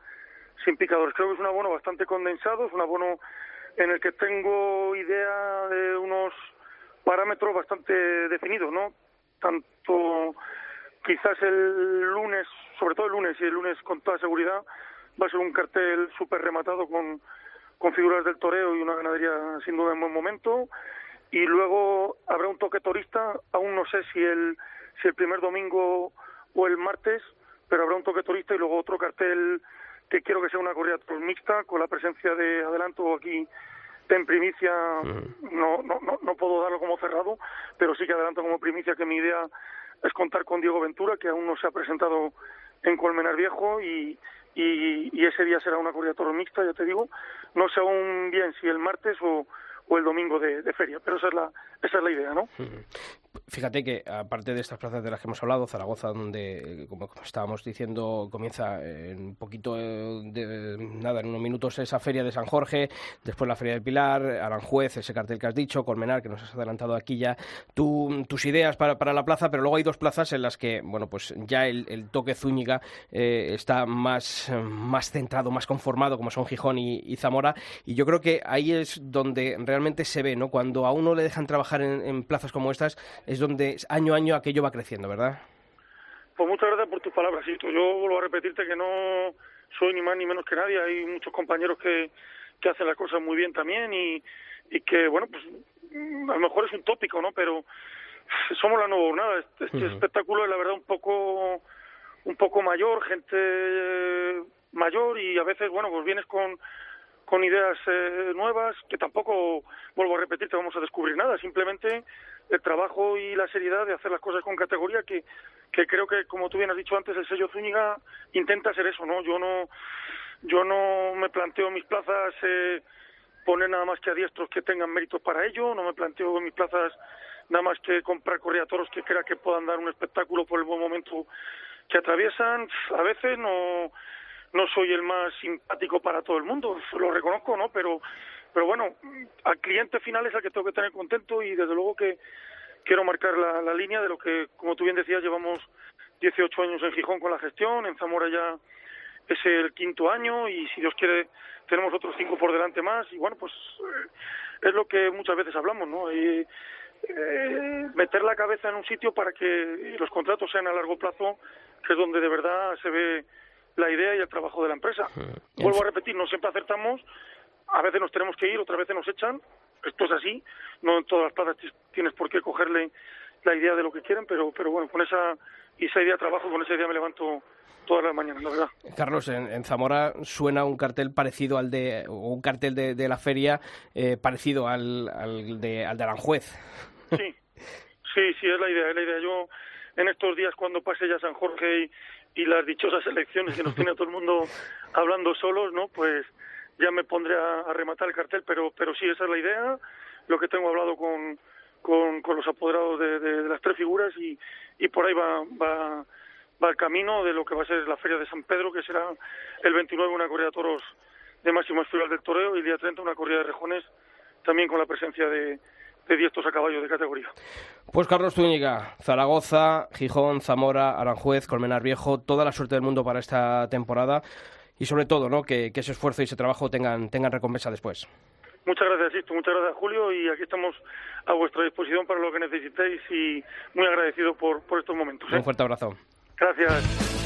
sin picadores. Creo que es un abono bastante condensado, es un abono en el que tengo idea de unos parámetros bastante definidos, ¿no? Tanto quizás el lunes, sobre todo el lunes y el lunes con toda seguridad, va a ser un cartel súper rematado con, con figuras del toreo y una ganadería sin duda en buen momento. Y luego habrá un toque torista, aún no sé si el, si el primer domingo o el martes, pero habrá un toque turista y luego otro cartel que quiero que sea una corrida mixta con la presencia de adelanto aquí en primicia no, no, no, no puedo darlo como cerrado, pero sí que adelanto como primicia que mi idea es contar con Diego Ventura, que aún no se ha presentado en Colmenar Viejo y, y, y ese día será una corrida toro mixta, ya te digo. No sé aún bien si el martes o, o el domingo de, de, feria, pero esa es la, esa es la idea, ¿no? Fíjate que, aparte de estas plazas de las que hemos hablado, Zaragoza, donde, como, estábamos diciendo, comienza en un poquito de, nada, en unos minutos esa feria de San Jorge, después la feria del Pilar, Aranjuez, ese cartel que has dicho, Colmenar, que nos has adelantado aquí ya, tu, tus ideas para, para, la plaza, pero luego hay dos plazas en las que, bueno, pues ya el, toque Zúñiga eh, está más, más centrado, más conformado, como son Gijón y, Zamora, y yo creo que ahí es donde realmente se ve, ¿no? Cuando a uno le dejan trabajar en, plazas como estas, es donde año a año aquello va creciendo, ¿verdad? Pues muchas gracias por tus palabras, Sito. Yo vuelvo a repetirte que no soy ni más ni menos que nadie. Hay muchos compañeros que, que hacen las cosas muy bien también y, y que, bueno, pues a lo mejor es un tópico, ¿no? Pero somos la nueva jornada. Este, este uh -huh. espectáculo es la verdad un poco un poco mayor, gente mayor y a veces, bueno, pues vienes con con ideas eh, nuevas que tampoco vuelvo a repetir que vamos a descubrir nada simplemente el trabajo y la seriedad de hacer las cosas con categoría que que creo que como tú bien has dicho antes el sello Zúñiga intenta hacer eso no yo no yo no me planteo mis plazas eh, poner nada más que a diestros que tengan méritos para ello no me planteo mis plazas nada más que comprar correatoros que crea que puedan dar un espectáculo por el buen momento que atraviesan a veces no no soy el más simpático para todo el mundo, lo reconozco, ¿no? Pero, pero bueno, al cliente final es el que tengo que tener contento y desde luego que quiero marcar la, la línea de lo que, como tú bien decías, llevamos 18 años en Gijón con la gestión, en Zamora ya es el quinto año y si Dios quiere tenemos otros cinco por delante más y bueno, pues eh, es lo que muchas veces hablamos, ¿no? Y, eh, meter la cabeza en un sitio para que los contratos sean a largo plazo, que es donde de verdad se ve la idea y el trabajo de la empresa. Mm. Vuelvo a repetir, no siempre acertamos, a veces nos tenemos que ir, otras veces nos echan, esto es así, no en todas las plazas tienes por qué cogerle la idea de lo que quieren, pero, pero bueno, con esa ese día trabajo, con ese día me levanto todas las mañanas, la verdad. Carlos, en, Zamora suena un cartel parecido al de, o un cartel de, la feria eh, parecido al, al, de, al de Aranjuez. Sí, sí, sí, es la idea, es la idea. Yo en estos días cuando pase ya San Jorge y, y las dichosas elecciones que nos tiene a todo el mundo hablando solos, ¿no? Pues ya me pondré a, rematar el cartel, pero, pero sí, esa es la idea, lo que tengo hablado con, con, los apoderados de, las tres figuras y, y por ahí va, va, va el camino de lo que va a ser la Feria de San Pedro, que será el 29 una corrida de toros de máximo estilo del toreo y el día 30 una corrida de rejones, también con la presencia de, de diestros a caballo de categoría. Pues Carlos Zúñiga, Zaragoza, Gijón, Zamora, Aranjuez, Colmenar Viejo, toda la suerte del mundo para esta temporada y sobre todo ¿no? que, ese esfuerzo y ese trabajo tengan, tengan recompensa después. Muchas gracias, Sisto. Muchas gracias, Julio. Y aquí estamos a vuestra disposición para lo que necesitéis y muy agradecido por, por estos momentos. ¿eh? Un fuerte abrazo. Gracias.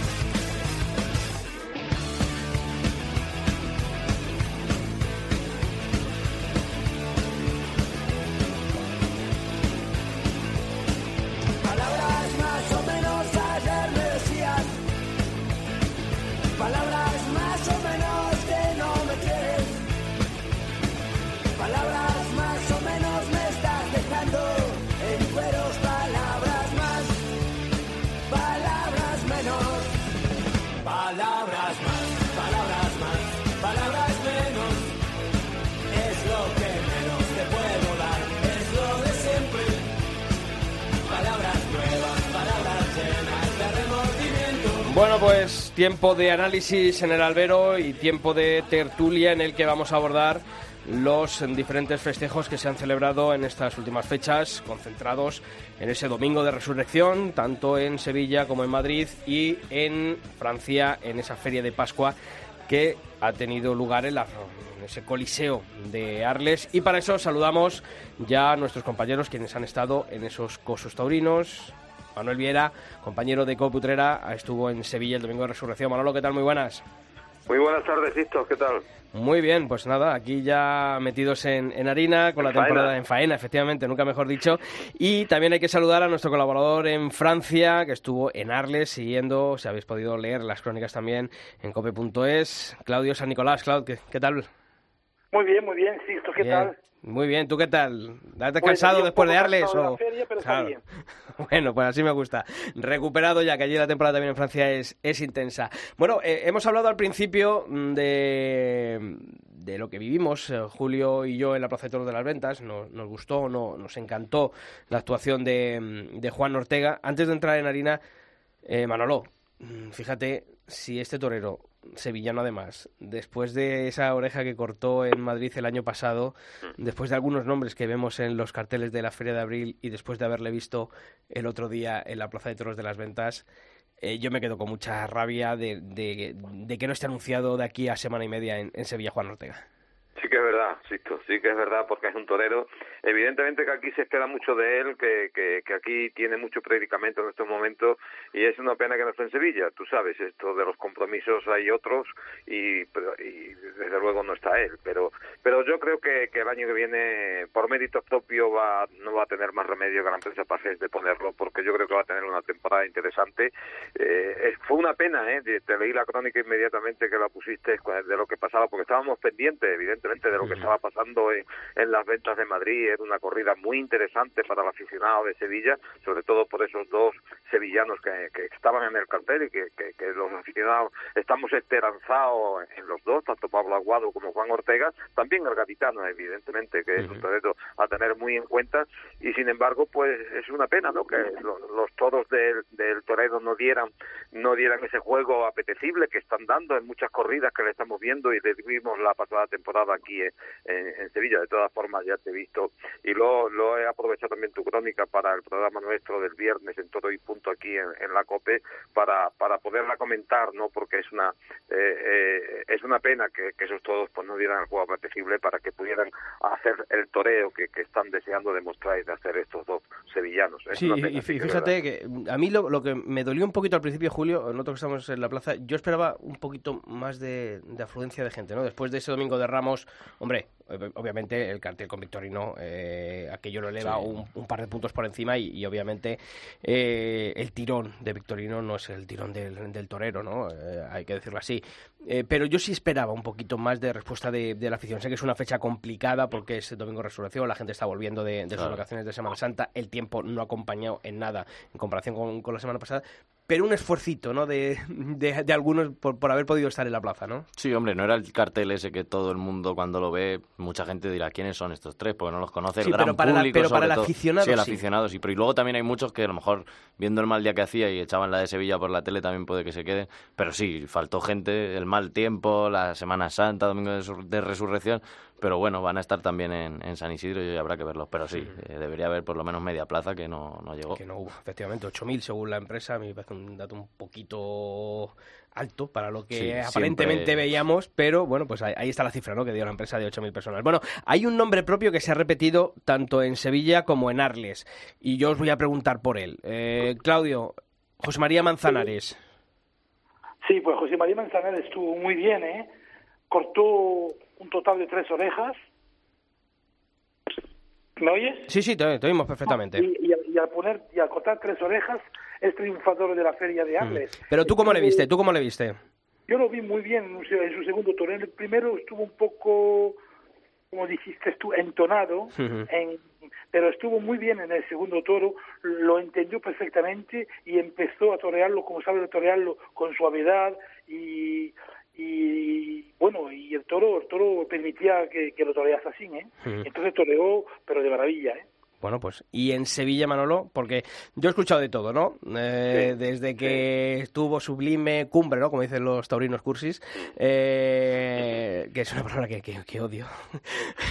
Pues tiempo de análisis en el albero y tiempo de tertulia en el que vamos a abordar los diferentes festejos que se han celebrado en estas últimas fechas, concentrados en ese domingo de resurrección, tanto en Sevilla como en Madrid y en Francia, en esa feria de Pascua que ha tenido lugar en ese coliseo de Arles. Y para eso saludamos ya a nuestros compañeros quienes han estado en esos cosos taurinos, Manuel Viera, compañero de Coputrera, estuvo en Sevilla el domingo de resurrección. Manolo, ¿qué tal? Muy buenas. Muy buenas tardes, Sisto, ¿qué tal? Muy bien, pues nada, aquí ya metidos en, harina con la temporada en faena, efectivamente, nunca mejor dicho. Y también hay que saludar a nuestro colaborador en Francia, que estuvo en Arles siguiendo, si habéis podido leer las crónicas también en cope.es, Claudio San Nicolás. Claudio, ¿qué, tal? Muy bien, muy bien, Sisto, ¿qué tal? Muy bien, ¿tú qué tal? ¿Has descansado después de Arles? <laughs> O... Bueno, pues así me gusta. Recuperado ya que allí la temporada también en Francia es, es intensa. Bueno, eh, hemos hablado al principio de, de lo que vivimos, eh, Julio y yo, en la Plaza de Toros de las Ventas. Nos, nos gustó, no, nos encantó la actuación de, de Juan Ortega. Antes de entrar en harina, eh, Manolo, mm, fíjate si este torero sevillano además, después de esa oreja que cortó en Madrid el año pasado, mm. después de algunos nombres que vemos en los carteles de la Feria de Abril y después de haberle visto el otro día en la Plaza de Toros de las Ventas, eh, yo me quedo con mucha rabia de, de, que no esté anunciado de aquí a semana y media en, en Sevilla Juan Ortega. Sí que es verdad, Sisto, sí que es verdad porque es un torero. Evidentemente que aquí se espera mucho de él, que, que, que aquí tiene mucho predicamento en estos momentos y es una pena que no esté en Sevilla. Tú sabes, esto de los compromisos hay otros y, y desde luego no está él. Pero pero yo creo que, que el año que viene, por mérito propio, va no va a tener más remedio que la empresa Pajes de ponerlo porque yo creo que va a tener una temporada interesante. Eh, fue una pena, ¿eh? Te, leí la crónica inmediatamente que la pusiste de lo que pasaba porque estábamos pendientes, evidentemente de lo que estaba pasando en, las ventas de Madrid. Era una corrida muy interesante para el aficionado de Sevilla, sobre todo por esos dos sevillanos que, estaban en el cartel y que, los aficionados estamos esperanzados en los dos, tanto Pablo Aguado como Juan Ortega, también el gaditano, evidentemente, que es un torero a tener muy en cuenta. Y sin embargo, pues es una pena, ¿no? Que los, toros del, del torero no dieran, no dieran ese juego apetecible que están dando en muchas corridas que le estamos viendo y le vimos la pasada temporada aquí en, Sevilla. De todas formas, ya te he visto y lo, lo he aprovechado también tu crónica para el programa nuestro del viernes en todo y punto aquí en, la COPE para, para poderla comentar, ¿no? Porque es una eh, eh, es una pena que, esos todos pues no dieran el juego apetecible para que pudieran hacer el toreo que, están deseando demostrar y de hacer estos dos sevillanos. sí, y fíjate que, a mí lo, lo, que me dolió un poquito al principio, Julio, nosotros que estamos en la plaza, yo esperaba un poquito más de, de afluencia de gente, ¿no? Después de ese domingo de Ramos Hombre, obviamente el cartel con Victorino, eh, aquello lo eleva un, par de puntos por encima y, obviamente eh, el tirón de Victorino no es el tirón del, torero, ¿no? Eh, hay que decirlo así. Pero yo sí esperaba un poquito más de respuesta de, la afición. Sé que es una fecha complicada porque es Domingo Resurrección, la gente está volviendo de, sus vacaciones de Semana Santa, el tiempo no ha acompañado en nada en comparación con, la semana pasada, pero un esfuercito, ¿no? De, de, algunos por, por, haber podido estar en la plaza, ¿no? Sí, hombre, no era el cartel ese que todo el mundo cuando lo ve, mucha gente dirá quiénes son estos tres, porque no los conoce el gran pero para público. pero para el aficionado sí, el aficionado sí. Pero y luego también hay muchos que a lo mejor viendo el mal día que hacía y echaban la de Sevilla por la tele también puede que se queden. Pero sí, faltó gente, el mal tiempo, la Semana Santa, Domingo de, Resurrección, pero bueno, van a estar también en, San Isidro y habrá que verlos. Pero sí, eh, debería haber por lo menos media plaza que no, no llegó. Que no hubo, efectivamente, 8.000 según la empresa, a mí me parece un dato un poquito alto para lo que aparentemente veíamos, pero bueno, pues ahí, está la cifra ¿no? que dio la empresa de 8.000 personas. Bueno, hay un nombre propio que se ha repetido tanto en Sevilla como en Arles, y yo os voy a preguntar por él. Eh, Claudio, José María Manzanares. Sí, pues José María Manzanares estuvo muy bien, ¿eh? Cortó un total de tres orejas. ¿Me oyes? Sí, sí, te, oímos perfectamente. Y, al poner y al cortar tres orejas es triunfador de la feria de Arles. Pero tú cómo le viste, tú cómo le viste. Yo lo vi muy bien en su segundo torneo. el primero estuvo un poco, como dijiste tú, entonado en pero estuvo muy bien en el segundo toro, lo entendió perfectamente y empezó a torearlo como sabe torearlo con suavidad y, y bueno, y el toro, el toro permitía que, que lo toreas así, ¿eh? Entonces toreó, pero de maravilla, ¿eh? Bueno, pues, y en Sevilla, Manolo, porque yo he escuchado de todo, ¿no? Eh, desde que estuvo sublime, cumbre, ¿no? Como dicen los taurinos cursis, eh, que es una palabra que, que, odio.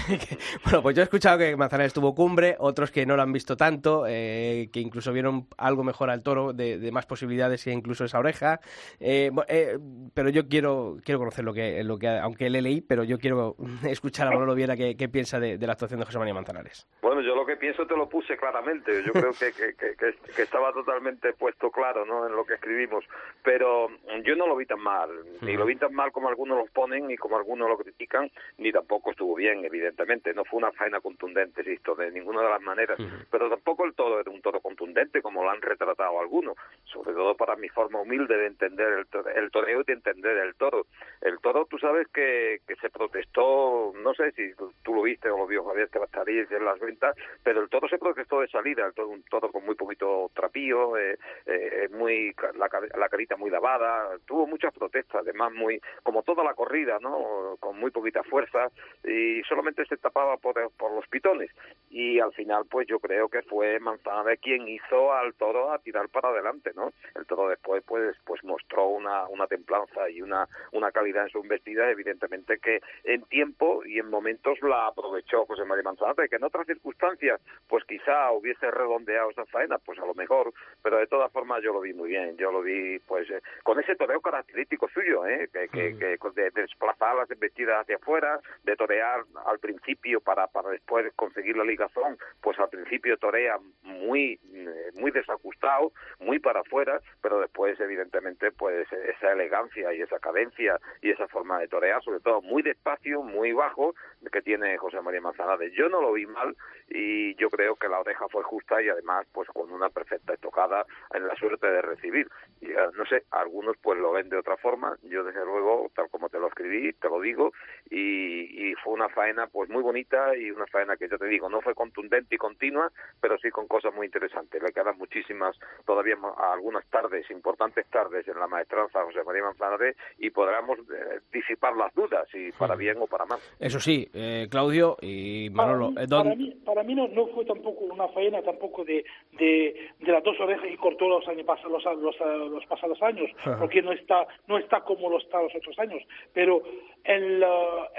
<laughs> bueno, pues yo he escuchado que Manzanares estuvo cumbre, otros que no lo han visto tanto, eh, que incluso vieron algo mejor al toro, de, más posibilidades que incluso esa oreja. pero yo quiero quiero conocer lo que, lo que, aunque le leí, pero yo quiero <laughs> escuchar a Manolo Viera qué, qué piensa de, de la actuación de José María Manzanares. Bueno, yo lo que pienso eso te lo puse claramente. Yo creo que, que, estaba totalmente puesto claro ¿no? en lo que escribimos. Pero yo no lo vi tan mal. Ni lo vi tan mal como algunos lo ponen, ni como algunos lo critican, ni tampoco estuvo bien, evidentemente. No fue una faena contundente, insisto, de ninguna de las maneras. Pero tampoco el todo era un todo contundente, como lo han retratado algunos. Sobre todo para mi forma humilde de entender el, el toreo y de entender el toro. El toro, tú sabes que, que se protestó, no sé si tú, lo viste o lo vio Javier, que ahí en las ventas, pero el todo se protestó de salida, todo, un todo con muy poquito trapío, eh, eh, muy la, la, carita muy lavada, tuvo muchas protestas, además muy como toda la corrida, ¿no? Con muy poquita fuerza y solamente se tapaba por, los pitones y al final pues yo creo que fue Manzanares quien hizo al toro a tirar para adelante, ¿no? El toro después pues pues mostró una, una templanza y una, una calidad en su embestida, evidentemente que en tiempo y en momentos la aprovechó José María Manzanares, que en otras circunstancias pues quizá hubiese redondeado esa faena, pues a lo mejor, pero de todas formas yo lo vi muy bien, yo lo vi pues eh, con ese toreo característico suyo, ¿eh? que, que, de, desplazar las embestidas hacia afuera, de torear al principio para, para después conseguir la ligazón, pues al principio torea muy eh, muy desajustado, muy para afuera, pero después evidentemente pues esa elegancia y esa cadencia y esa forma de torear, sobre todo muy despacio, muy bajo, que tiene José María Manzanares. Yo no lo vi mal y yo creo que la oreja fue justa y además pues con una perfecta estocada en la suerte de recibir. Y, eh, no sé, algunos pues lo ven de otra forma, yo desde luego, tal como te lo escribí, te lo digo, y, y fue una faena pues muy bonita y una faena que yo te digo, no fue contundente y continua, pero sí con cosas muy interesantes. Le quedan muchísimas, todavía algunas tardes, importantes tardes en la maestranza José María Manzanares y podremos eh, disipar las dudas, y para bien o para mal. Eso sí, eh, Claudio y Manolo. Para mí, para mí, no, no fue tampoco una faena tampoco de, de, de las dos orejas y cortó los años pasados los, los, pasados años porque no está no está como lo está los otros años. Pero el,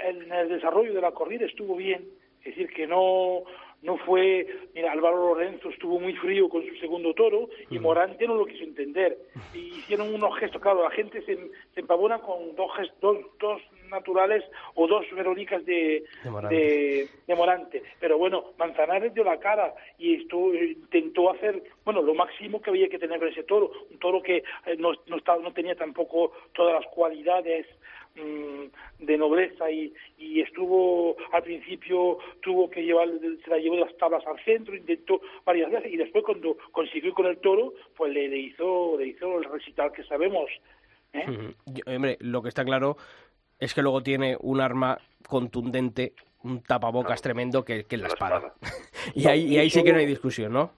en el desarrollo de la corrida estuvo bien es decir que no no fue, mira, Álvaro Lorenzo estuvo muy frío con su segundo toro y Morante no lo quiso entender. Y hicieron unos gestos, claro, la gente se, se empavona con dos, dos, dos naturales o dos Verónicas de, de, Morante. Pero bueno, Manzanares dio la cara y esto intentó hacer, bueno, lo máximo que había que tener con ese toro. Un toro que eh, no, no, estaba, no tenía tampoco todas las cualidades mm, de nobleza y, y estuvo al principio tuvo que llevar se la llevó las tablas al centro intentó varias veces y después cuando consiguió con el toro pues le, le hizo le hizo el recital que sabemos ¿eh? <laughs> hombre lo que está claro es que luego tiene un arma contundente un tapabocas tremendo que, que es la espada, <laughs> y ahí y ahí sí que no hay discusión no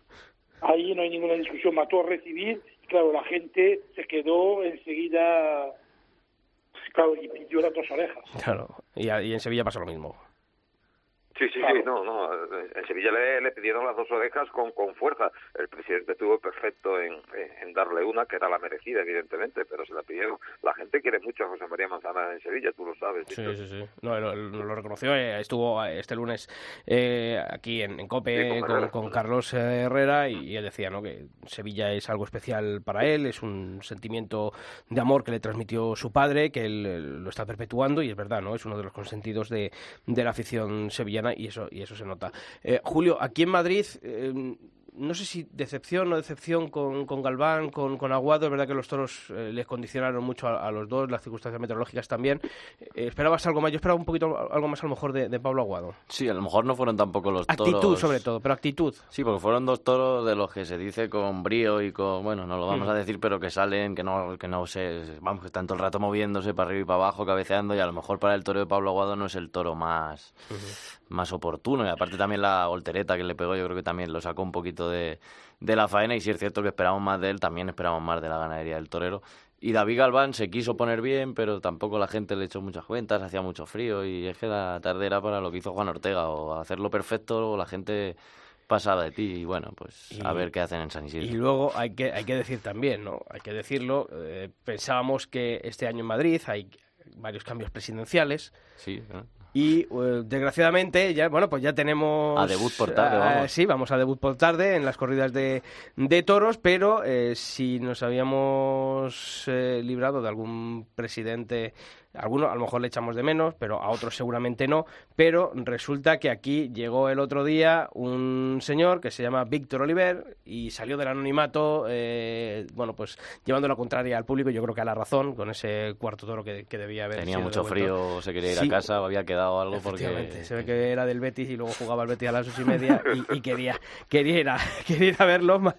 ahí no hay ninguna discusión. Mató a recibir claro la gente se quedó enseguida claro, y pidió las dos orejas. Claro, y en Sevilla pasa lo mismo. Sí, sí, sí, no, no. En Sevilla le, le pidieron las dos orejas con, con fuerza. El presidente estuvo perfecto en, en- darle una, que era la merecida, evidentemente, pero se la pidieron. La gente quiere mucho a José María Manzana en Sevilla, tú lo sabes. Sí, sí, sí. No, lo, lo- lo reconoció. eh, estuvo eh, este lunes eh, aquí en, en COPE Sí, con con, Herrera. con Carlos eh, Herrera y, y él decía ¿no? que Sevilla es algo especial para él, es un sentimiento de amor que le transmitió su padre, que él eh, lo está perpetuando y es verdad, ¿no? Es uno de los consentidos de, de la afición sevillana y eso, y eso se nota. Eh, Julio, aquí en Madrid... eh, no sé si decepción o no decepción con, con Galván, con, con Aguado. Es verdad que los toros eh, les condicionaron mucho a, a los dos, las circunstancias meteorológicas también. Eh, ¿Esperabas algo más? Yo esperaba un poquito algo más a lo mejor de, de Pablo Aguado. Sí, a lo mejor no fueron tampoco los toros. Actitud, sobre todo, pero actitud. Sí, porque fueron dos toros de los que se dice con brío y con, bueno, no lo vamos Mm. a decir, pero que salen, que no, que no sé, vamos, que están todo el rato moviéndose para arriba y para abajo, cabeceando, y a lo mejor para el toro de Pablo Aguado no es el toro más, más oportuno. Y aparte también la voltereta que le pegó, yo creo que también lo sacó un poquito de, de la faena, y si es cierto que esperamos más de él, también esperamos más de la ganadería del torero. Y David Galván se quiso poner bien, pero tampoco la gente le echó muchas cuentas, hacía mucho frío, y es que la tarde era para lo que hizo Juan Ortega, o hacerlo perfecto, o la gente pasaba de ti, y bueno, pues a ver qué hacen en San Isidro. Y luego hay que, hay que decir también, ¿no? Hay que decirlo, eh, pensábamos que este año en Madrid hay varios cambios presidenciales. Sí. Y eh, desgraciadamente ya bueno pues ya tenemos A debut por tarde, eh, vamos. sí vamos a debut por tarde en las corridas de, de toros pero eh, si nos habíamos eh, librado de algún presidente alguno a lo mejor le echamos de menos pero a otros seguramente no pero resulta que aquí llegó el otro día un señor que se llama Víctor Oliver y salió del anonimato eh, bueno pues llevando la contraria al público yo creo que a la razón con ese cuarto toro que, que debía haber Tenía sido mucho frío, se quería ir Sí. a casa, había quedado algo porque... Se ve que era del Betis y luego jugaba al Betis a las ocho y media y, y quería, quería, ir a, <laughs> quería ir a verlo. Ma-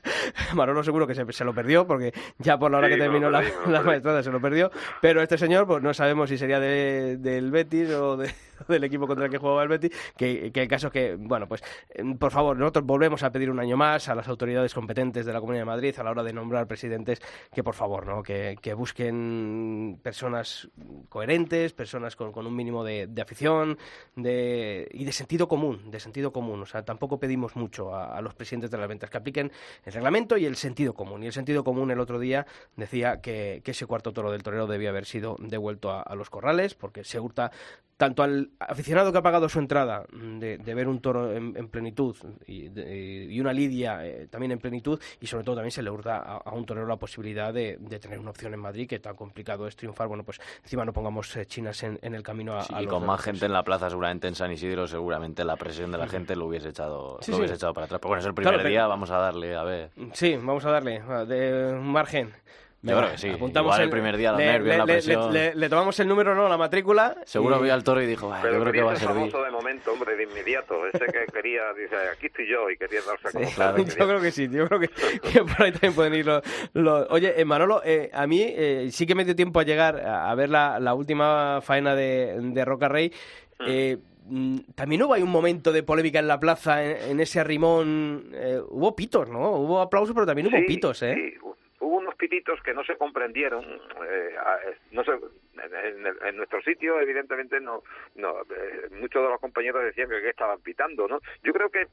Manolo seguro que se, se lo perdió porque ya por la hora Sí, que terminó la, perdí, me lo la maestrada se lo perdió. Pero este señor, pues no sabemos si sería de- del Betis o de- <laughs> del equipo contra el que jugaba el Betis. Que, que el caso que, bueno, pues eh, por favor, nosotros volvemos a pedir un año más a las autoridades competentes de la Comunidad de Madrid a la hora de nombrar presidentes que por favor, ¿no? que, que busquen personas coherentes, personas con, un mínimo de, afición de, y de sentido común, de sentido común. O sea, tampoco pedimos mucho a, los presidentes de las ventas que apliquen el reglamento y el sentido común. Y el sentido común el otro día decía que, ese cuarto toro del torero debía haber sido devuelto a, a los corrales porque se hurta tanto al aficionado que ha pagado su entrada mm, de, de ver un toro en, en plenitud y, de- y una lidia eh, también en plenitud y sobre todo también se le hurta a, a un torero la posibilidad de, de tener una opción en Madrid que tan complicado es triunfar bueno pues encima no pongamos eh, chinas en, en el camino a, Sí, a y los con más gente en la plaza, seguramente en San Isidro, seguramente la presión de la gente lo hubiese echado, Sí, lo hubiese echado para atrás. Pero bueno, es el primer Claro, pero- día, vamos a darle, a ver. Sí, vamos a darle de un margen. Yo creo que sí. Igual el primer día, los nervios, la le- presión. le- le tomamos el número, ¿no? La matrícula. Seguro y- vio al toro y dijo, "Bah, Pero yo creo que va a ser servir. famoso de momento, hombre, de inmediato. Ese que quería, dice, aquí estoy yo, y quería darse a conocer. claro. <laughs> Yo creo que sí, yo creo que, <laughs> que por ahí también pueden ir los... los- Oye, eh, Manolo, eh, a mí eh, sí que me dio tiempo a llegar a, a ver la, la última faena de, de Roca Rey. Hmm. Eh, mm, también hubo ahí un momento de polémica en la plaza, en, en ese arrimón. eh, hubo pitos, ¿no? Hubo aplausos, pero también hubo Sí, pitos, ¿eh? sí. Pititos que no se comprendieron. eh, eh, no sé, en, nuestro sitio, evidentemente, no. no eh, muchos de los compañeros decían que, que estaban pitando, ¿no? Yo creo que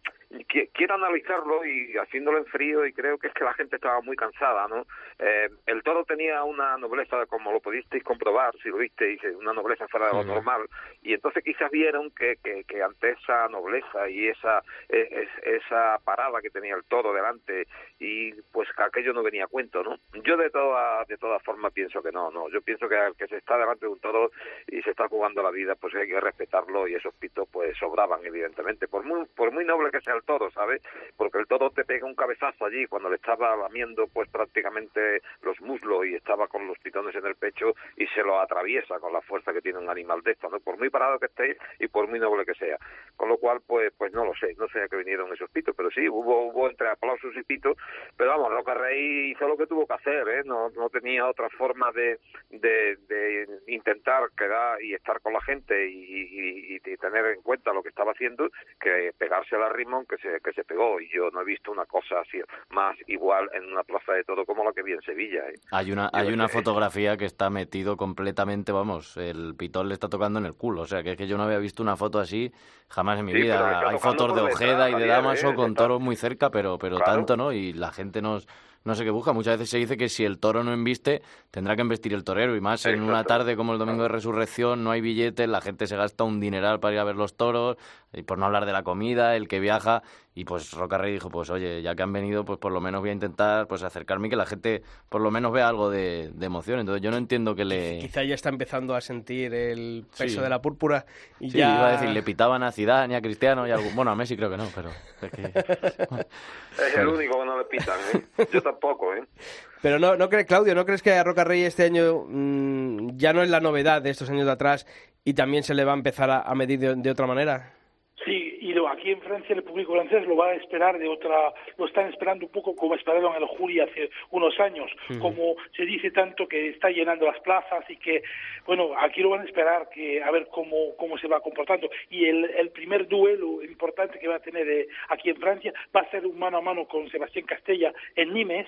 qui- quiero analizarlo y haciéndolo en frío, y creo que es que la gente estaba muy cansada, ¿no? Eh, el toro tenía una nobleza, como lo pudisteis comprobar, si lo visteis, una nobleza fuera de lo normal, y entonces quizás vieron que, que, que ante esa nobleza y esa eh, es- esa parada que tenía el toro delante y pues que aquello no venía a cuento no yo de todas de todas formas pienso que no no yo pienso que al que se está está delante de un toro y se está jugando la vida, pues hay que respetarlo y esos pitos pues sobraban evidentemente, por muy por muy noble que sea el toro, ¿sabes? Porque el toro te pega un cabezazo allí cuando le estaba lamiendo pues prácticamente los muslos y estaba con los pitones en el pecho y se lo atraviesa con la fuerza que tiene un animal de esto, ¿no? Por muy parado que esté y por muy noble que sea. Con lo cual, pues pues no lo sé, no sé a qué vinieron esos pitos, pero sí, hubo, hubo entre aplausos y pitos, pero vamos, Roca Rey hizo lo que tuvo que hacer, ¿eh? No, no tenía otra forma de, de, de intentar quedar y estar con la gente y, y, y, tener en cuenta lo que estaba haciendo que pegarse a la Rimón que se, que se pegó. Y yo no he visto una cosa así más igual en una plaza de todo como la que vi en Sevilla. ¿eh? Hay una, hay una fotografía que está metido completamente, vamos, el pitón le está tocando en el culo. O sea, que es que yo no había visto una foto así jamás en mi Sí, vida. Hay fotos de Ojeda y de Damaso ¿eh? con toros muy cerca, pero, pero Claro. tanto, ¿no? Y la gente nos, no sé qué busca. Muchas veces se dice que si el toro no embiste, tendrá que embestir el torero. Y más en una tarde como el domingo de resurrección, no hay billetes, la gente se gasta un dineral para ir a ver los toros, y por no hablar de la comida, el que viaja. Y pues Rocarrey dijo, pues oye, ya que han venido, pues por lo menos voy a intentar pues acercarme y que la gente por lo menos vea algo de, de emoción. Entonces yo no entiendo que le... Quizá ya está empezando a sentir el peso Sí. de la púrpura y Sí, ya... iba a decir, le pitaban a Zidane y a Cristiano y a Bueno, a Messi creo que no, pero... es que- <laughs> Es el único que no le pitan, ¿eh? Yo tampoco, ¿eh? Pero no, no crees, Claudio, ¿no crees que a Roca Rey este año mm, ya no es la novedad de estos años de atrás y también se le va a empezar a, a medir de, de otra manera? Aquí en Francia el público francés lo va a esperar de otra, lo están esperando un poco como esperaron el Juli hace unos años, Ujú. como se dice tanto que está llenando las plazas y que, bueno, aquí lo van a esperar que a ver cómo, cómo se va comportando. Y el, el primer duelo importante que va a tener eh, aquí en Francia va a ser un mano a mano con Sebastián Castella en Nimes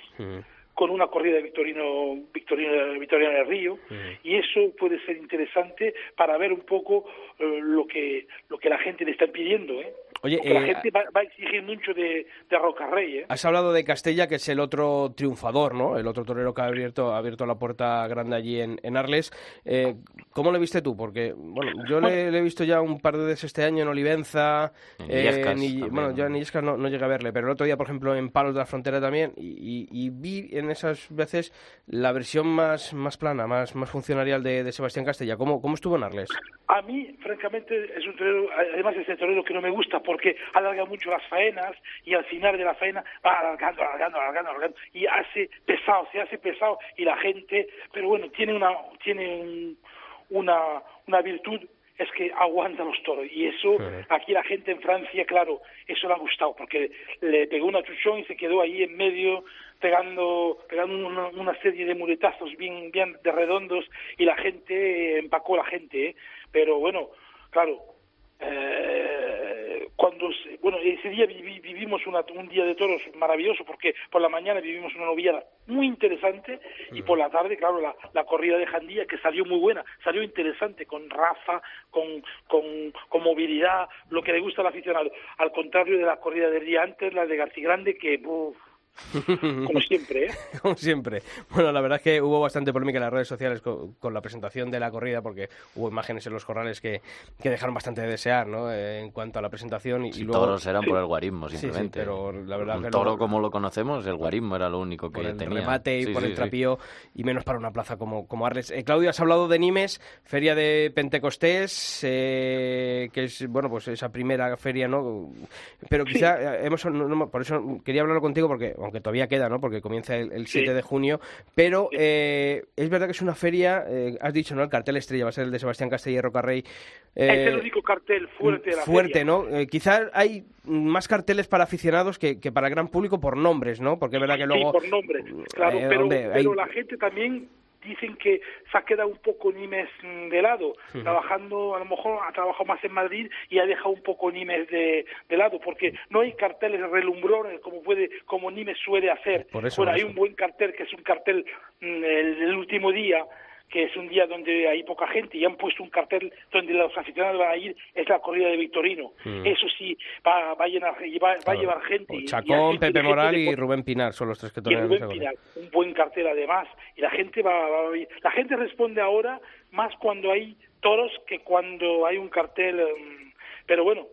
con una corrida de Victorino, Victorino, Victoriano del Río y eso puede ser interesante para ver un poco eh, lo que lo que la gente le está pidiendo ¿eh? Oye, Porque la eh, gente va, va a exigir mucho de, de Roca Rey ¿eh? Has hablado de Castella, que es el otro triunfador, ¿no? El otro torero que ha abierto, ha abierto la puerta grande allí en, en Arles. Eh, ¿Cómo le viste tú? Porque, bueno, yo le, le he visto ya un par de veces este año en Olivenza. En eh, Illescas bueno, ¿no? yo en Illescas no, no llegué a verle, pero el otro día, por ejemplo, en Palos de la Frontera también. Y, y- y vi en esas veces la versión más, más plana, más, más funcionarial de, de Sebastián Castella. ¿Cómo, ¿Cómo estuvo en Arles? A mí, francamente, es un torero, además es el torero que no me gusta porque alarga mucho las faenas y al final de la faena va alargando, alargando, alargando, alargando y hace pesado, se hace pesado y la gente, pero bueno, tiene una, tiene un- una, una virtud es que aguanta los toros y eso aquí la gente en Francia claro eso le ha gustado porque le pegó una chuchón y se quedó ahí en medio pegando pegando una, una serie de muletazos bien bien de redondos y la gente empacó la gente ¿eh? pero bueno claro eh, cuando se- bueno ese día vivi- vivimos una- un día de toros maravilloso porque por la mañana vivimos una noviada muy interesante y por la tarde claro la, la corrida de Jandía que salió muy buena salió interesante con raza con, con, con movilidad lo que le gusta al aficionado. Al contrario de la corrida del día antes la de García Grande que uf, <laughs> como siempre ¿eh? <laughs> Como siempre. Bueno, la verdad es que hubo bastante polémica en las redes sociales con, con la presentación de la corrida, porque hubo imágenes en los corrales que, que dejaron bastante de desear, ¿no? Eh, en cuanto a la presentación. Y, luego... toros eran por el guarismo, Sí, sí, simplemente. pero la verdad Un que toro luego- como lo conocemos, el guarismo era lo único que por el tenía. remate y Sí, por sí, el sí. trapío y menos para una plaza como, como Arles. Eh, Claudio, has hablado de Nimes, feria de Pentecostés, eh, que es, bueno, pues esa primera feria, ¿no? Pero quizá, eh, hemos, no- no- por eso quería hablarlo contigo, porque aunque todavía queda, ¿no? Porque comienza el, el 7 Sí. de junio, pero eh, es verdad que es una feria, eh, has dicho, ¿no? El cartel estrella va a ser el de Sebastián Castella y Rocarrey. es Eh, el único cartel fuerte de la fuerte, feria. ¿no? Eh, quizá hay más carteles para aficionados que, que para el gran público por nombres, ¿no? Porque es verdad que luego... Sí, por nombre, claro, Eh, pero, hombre, pero hay- la gente también dicen que se ha quedado un poco Nimes de lado, trabajando, a lo mejor ha trabajado más en Madrid y ha dejado un poco Nimes de, de lado, porque no hay carteles relumbrones como puede, como Nimes suele hacer. Por eso, bueno, por hay un buen cartel que es un cartel mm, el, del último día, que es un día donde hay poca gente y han puesto un cartel donde los aficionados van a ir, es la corrida de Victorino. Mm. Eso sí, va, va a llenar, va, va a llevar gente. y hay Chacón, Pepe Moral y Rubén Pinar son los tres que y torean Rubén Pinar, un buen cartel además y la gente va, va- va- la gente responde ahora más cuando hay toros que cuando hay un cartel em, pero bueno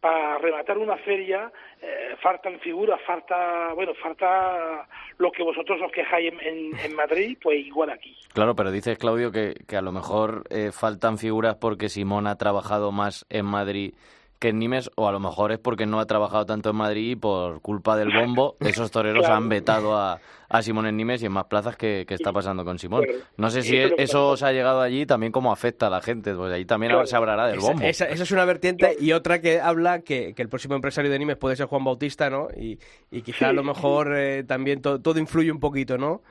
para rematar una feria eh, faltan figuras, falta, bueno, falta lo que vosotros os quejáis en, en, Madrid, pues igual aquí. Claro, pero dices, Claudio, que, que a lo mejor eh, faltan figuras porque Simón ha trabajado más en Madrid que en Nimes, o a lo mejor es porque no ha trabajado tanto en Madrid y por culpa del bombo, <laughs> esos toreros han vetado a, a, Simón en Nimes y en más plazas que, que está pasando con Simón. no sé si eso os ha llegado allí también como afecta a la gente, pues ahí también se hablará del bombo. Esa, es una vertiente y otra que habla que, que, el próximo empresario de Nimes puede ser Juan Bautista, ¿no? Y, y quizá a lo mejor eh, también todo influye un poquito, ¿no?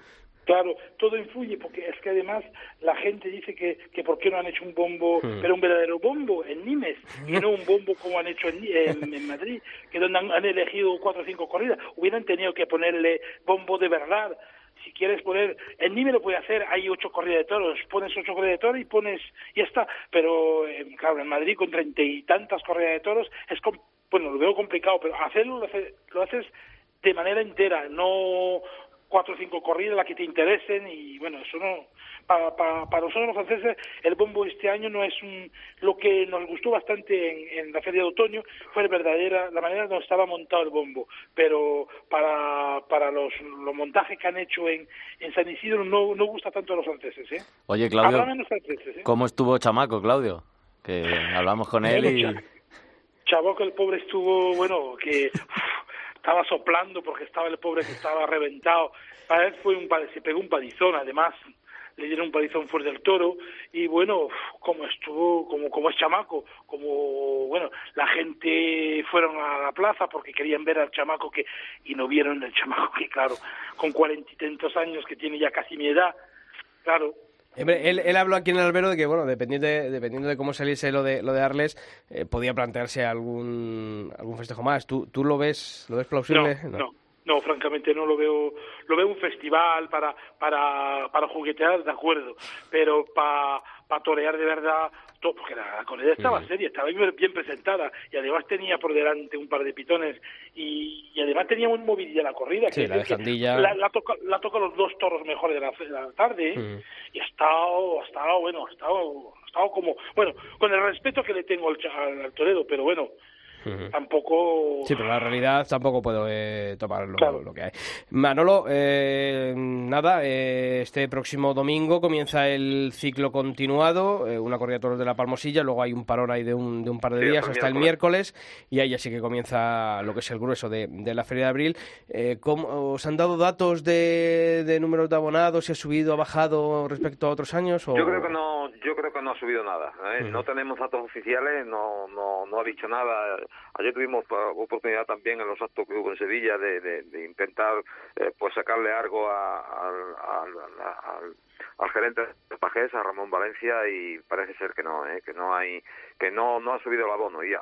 Claro, todo influye porque es que además la gente dice que, que por qué no han hecho un bombo, hmm. pero un verdadero bombo en Nimes, y no un bombo como han hecho en, en, Madrid, que donde han, elegido cuatro o cinco corridas. Hubieran tenido que ponerle bombo de verdad. Si quieres poner, en Nimes lo puede hacer, hay ocho corridas de toros, pones ocho corridas de toros y pones, y ya está. Pero eh, claro, en Madrid con treinta y tantas corridas de toros es, bueno, lo veo complicado, pero hacerlo lo, lo haces de manera entera, no cuatro o cinco corridas las que te interesen y bueno eso no para, para, nosotros los franceses el bombo este año no es un, lo que nos gustó bastante en, la feria de otoño fue la verdadera la manera donde estaba montado el bombo pero para, para los, los montajes que han hecho en, en San Isidro no, no gusta tanto a los franceses ¿eh? oye Claudio ¿eh? ¿cómo estuvo Chamaco Claudio? que hablamos con él y Chamaco el pobre estuvo bueno que <laughs> estaba soplando porque estaba el pobre que estaba reventado. Para él fue un, se pegó un padizón, además le dieron un padizón fuerte del toro y bueno, como estuvo, como, como es chamaco, como bueno, la gente fueron a la plaza porque querían ver al chamaco que, y no vieron el chamaco que claro, con cuarenta y tantos años que tiene ya casi mi edad, claro, él, él habló aquí en el albero de que, bueno, dependiendo de, dependiendo de cómo saliese lo de, lo de Arles, eh, podía plantearse algún, algún festejo más. ¿Tú, ¿Tú lo ves lo ves plausible? no. no. Francamente no lo veo. Lo veo un festival para para para juguetear, de acuerdo, pero para para torear de verdad porque la, corrida estaba seria, estaba bien, presentada y además tenía por delante un par de pitones y, además tenía un movilidad la corrida. que la La, la, toca, la toca los dos toros mejores de la, tarde y ha estado, ha estado, bueno, ha estado, ha estado como, bueno, con el respeto que le tengo al, al, al torero, pero bueno, tampoco... Sí, pero la realidad tampoco puedo eh, tomar lo, que hay. Manolo, eh, nada, eh, este próximo domingo comienza el ciclo continuado, una corrida de toros de la Palmosilla, luego hay un parón ahí de un, de un par de días hasta el miércoles y ahí ya sí que comienza lo que es el grueso de, la Feria de Abril. ¿cómo, ¿Os han dado datos de, de números de abonados? ¿Si ha subido, ha bajado respecto a otros años? O... Yo creo que no, yo creo que no ha subido nada. No tenemos datos oficiales, no, no, no ha dicho nada Ayer tuvimos oportunidad también en los actos que hubo en Sevilla de, de, intentar eh, pues sacarle algo al al gerente de Pajés, a Ramón Valencia, y parece ser que no, ¿eh? que no hay, que no, no ha subido el abono. Y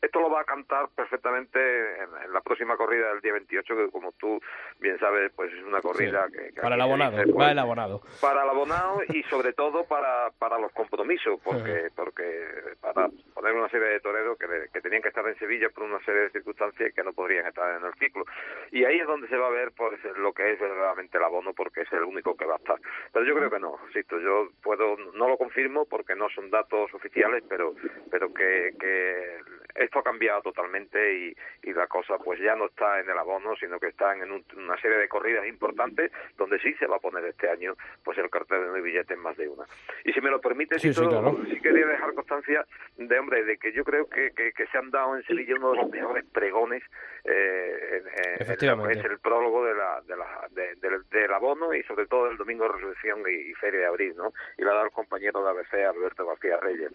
esto lo va a cantar perfectamente en, la próxima corrida del día 28, que como tú bien sabes, pues es una corrida que, para el abonado, para pues, el abonado. Para el abonado y sobre todo para, para los compromisos, porque, porque para poner una serie de toreros que, que tenían que estar en Sevilla por una serie de circunstancias que no podrían estar en el ciclo. Y ahí es donde se va a ver pues lo que es verdaderamente el abono, porque es el único que va a estar. Pero yo creo que no, insisto, yo puedo, no lo confirmo porque no son datos oficiales, pero, pero que, que esto ha cambiado totalmente y, y, la cosa pues ya no está en el abono, sino que está en una serie de corridas importantes donde sí se va a poner este año pues el cartel de nueve billetes más de una. Y si me lo permite, sí, sí, quería dejar constancia de, hombre, de que yo creo que, que, se han dado en Sevilla uno de los mejores pregones eh, en, es el prólogo de la, de la, del abono y sobre todo el domingo de resurrección feria de abril, ¿no? Y la ha dado el compañero de ABC, Alberto García Reyes.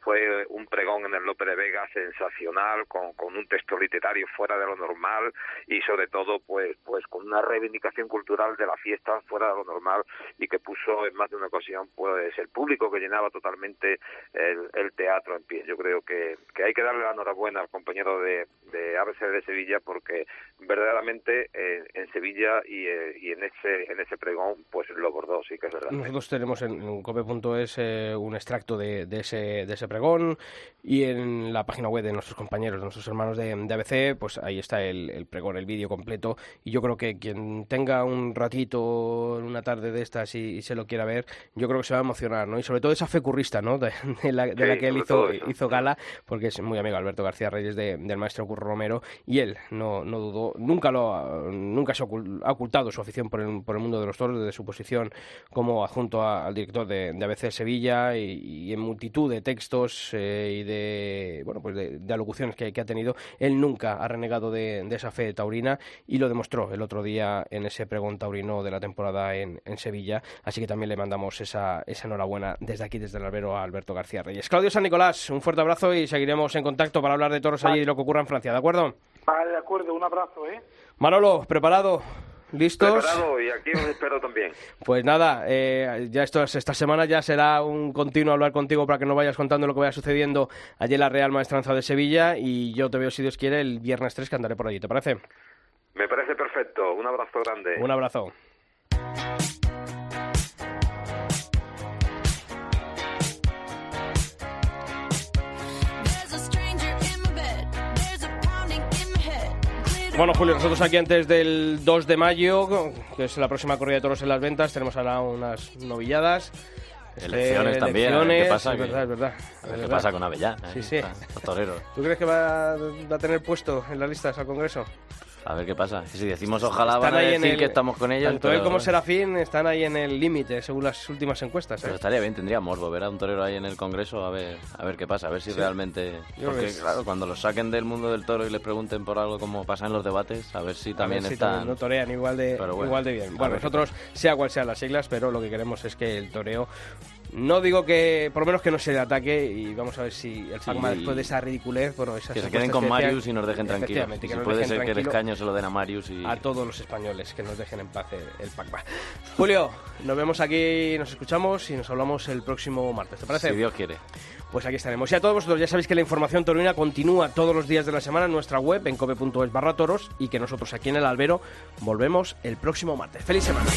Fue, un pregón en el López de Vega sensacional, con, un texto literario fuera de lo normal y sobre todo pues, pues con una reivindicación cultural de la fiesta fuera de lo normal y que puso en más de una ocasión pues el público que llenaba totalmente el, teatro en pie. Yo creo que, hay que darle la enhorabuena al compañero de, de ABC de Sevilla porque verdaderamente eh, en Sevilla y, eh, y, en ese en ese pregón pues lo bordó, sí que es verdad. Nosotros tenemos en cope.es eh, un extracto de, de, ese, de ese pregón y en la página web de nuestros compañeros, de nuestros hermanos de, de ABC, pues ahí está el, el pregón, el vídeo completo. Y yo creo que quien tenga un ratito en una tarde de estas y, y se lo quiera ver, yo creo que se va a emocionar, ¿no? Y sobre todo esa fe currista, ¿no? De, de la, de Sí, la que él hizo, hizo gala, porque es muy amigo Alberto García Reyes de- del maestro Curro Romero, y él no, no dudó, nunca lo nunca se ha ocultado su afición por el, por el mundo de los toros, desde su posición como adjunto a- al director de, de ABC Sevilla y, y en multitud de textos eh, y de bueno pues de, de alocuciones que, que ha tenido, él nunca ha renegado de, de esa fe taurina y lo demostró el otro día en ese pregón taurino de la temporada en, en Sevilla, así que también le mandamos esa, esa enhorabuena desde aquí, desde el albero a Alberto García Reyes. Claudio San Nicolás, un fuerte abrazo y seguiremos en contacto para hablar de toros allí y lo que ocurra en Francia, ¿de acuerdo? Vale, de acuerdo, un abrazo, ¿eh? Manolo, ¿preparado? ¿Listos? Preparado y aquí os espero también. <laughs> Pues nada, eh, ya esto, esta semana ya será un continuo hablar contigo para que nos vayas contando lo que vaya sucediendo allí en la Real Maestranza de Sevilla y yo te veo, si Dios quiere, el viernes 3 que andaré por allí, ¿te parece? Me parece perfecto. Un abrazo grande. Un abrazo. Bueno, Julio, nosotros aquí antes del 2 de mayo, que es la próxima corrida de toros en las ventas, tenemos ahora unas novilladas. Elecciones Eh, también, ver qué elecciones, pasa, Es que- verdad, es verdad. A ver es qué verdad. pasa con Avellana. Sí, eh, sí. a- Los toreros. ¿Tú crees que va, va a tener puesto en las listas al Congreso? A ver qué pasa. Si decimos ojalá Están van a ahí en decir el- que estamos con ellos. Tanto él pero como bueno. Serafín están ahí en el límite, según las últimas encuestas. ¿eh? Pero estaría bien, tendría morbo ver a un torero ahí en el Congreso a ver, a ver qué pasa, a ver si Sí. realmente... Porque claro, cuando los saquen del mundo del toro y les pregunten por algo como pasa en los debates, a ver si también ver si están... no torean igual de, bueno, igual de bien. Bueno, nosotros, sea cual sean las siglas, pero lo que queremos es que el toreo, no digo que, por lo menos que no se le ataque, y vamos a ver si el Fagma y- después de esa ridiculez, bueno, esas Que se queden con Marius y nos dejen tranquilos. Que si nos puede dejen ser que el escaño se lo den a Marius y... a todos los españoles, que nos dejen en paz el, el Pacma. <laughs> Julio, nos vemos aquí, nos escuchamos y nos hablamos el próximo martes, ¿te parece? Si Dios quiere. Pues aquí estaremos. Y a todos vosotros ya sabéis que la información torina continúa todos los días de la semana en nuestra web en cope.es barra toros y que nosotros aquí en el albero volvemos el próximo martes. ¡Feliz semana!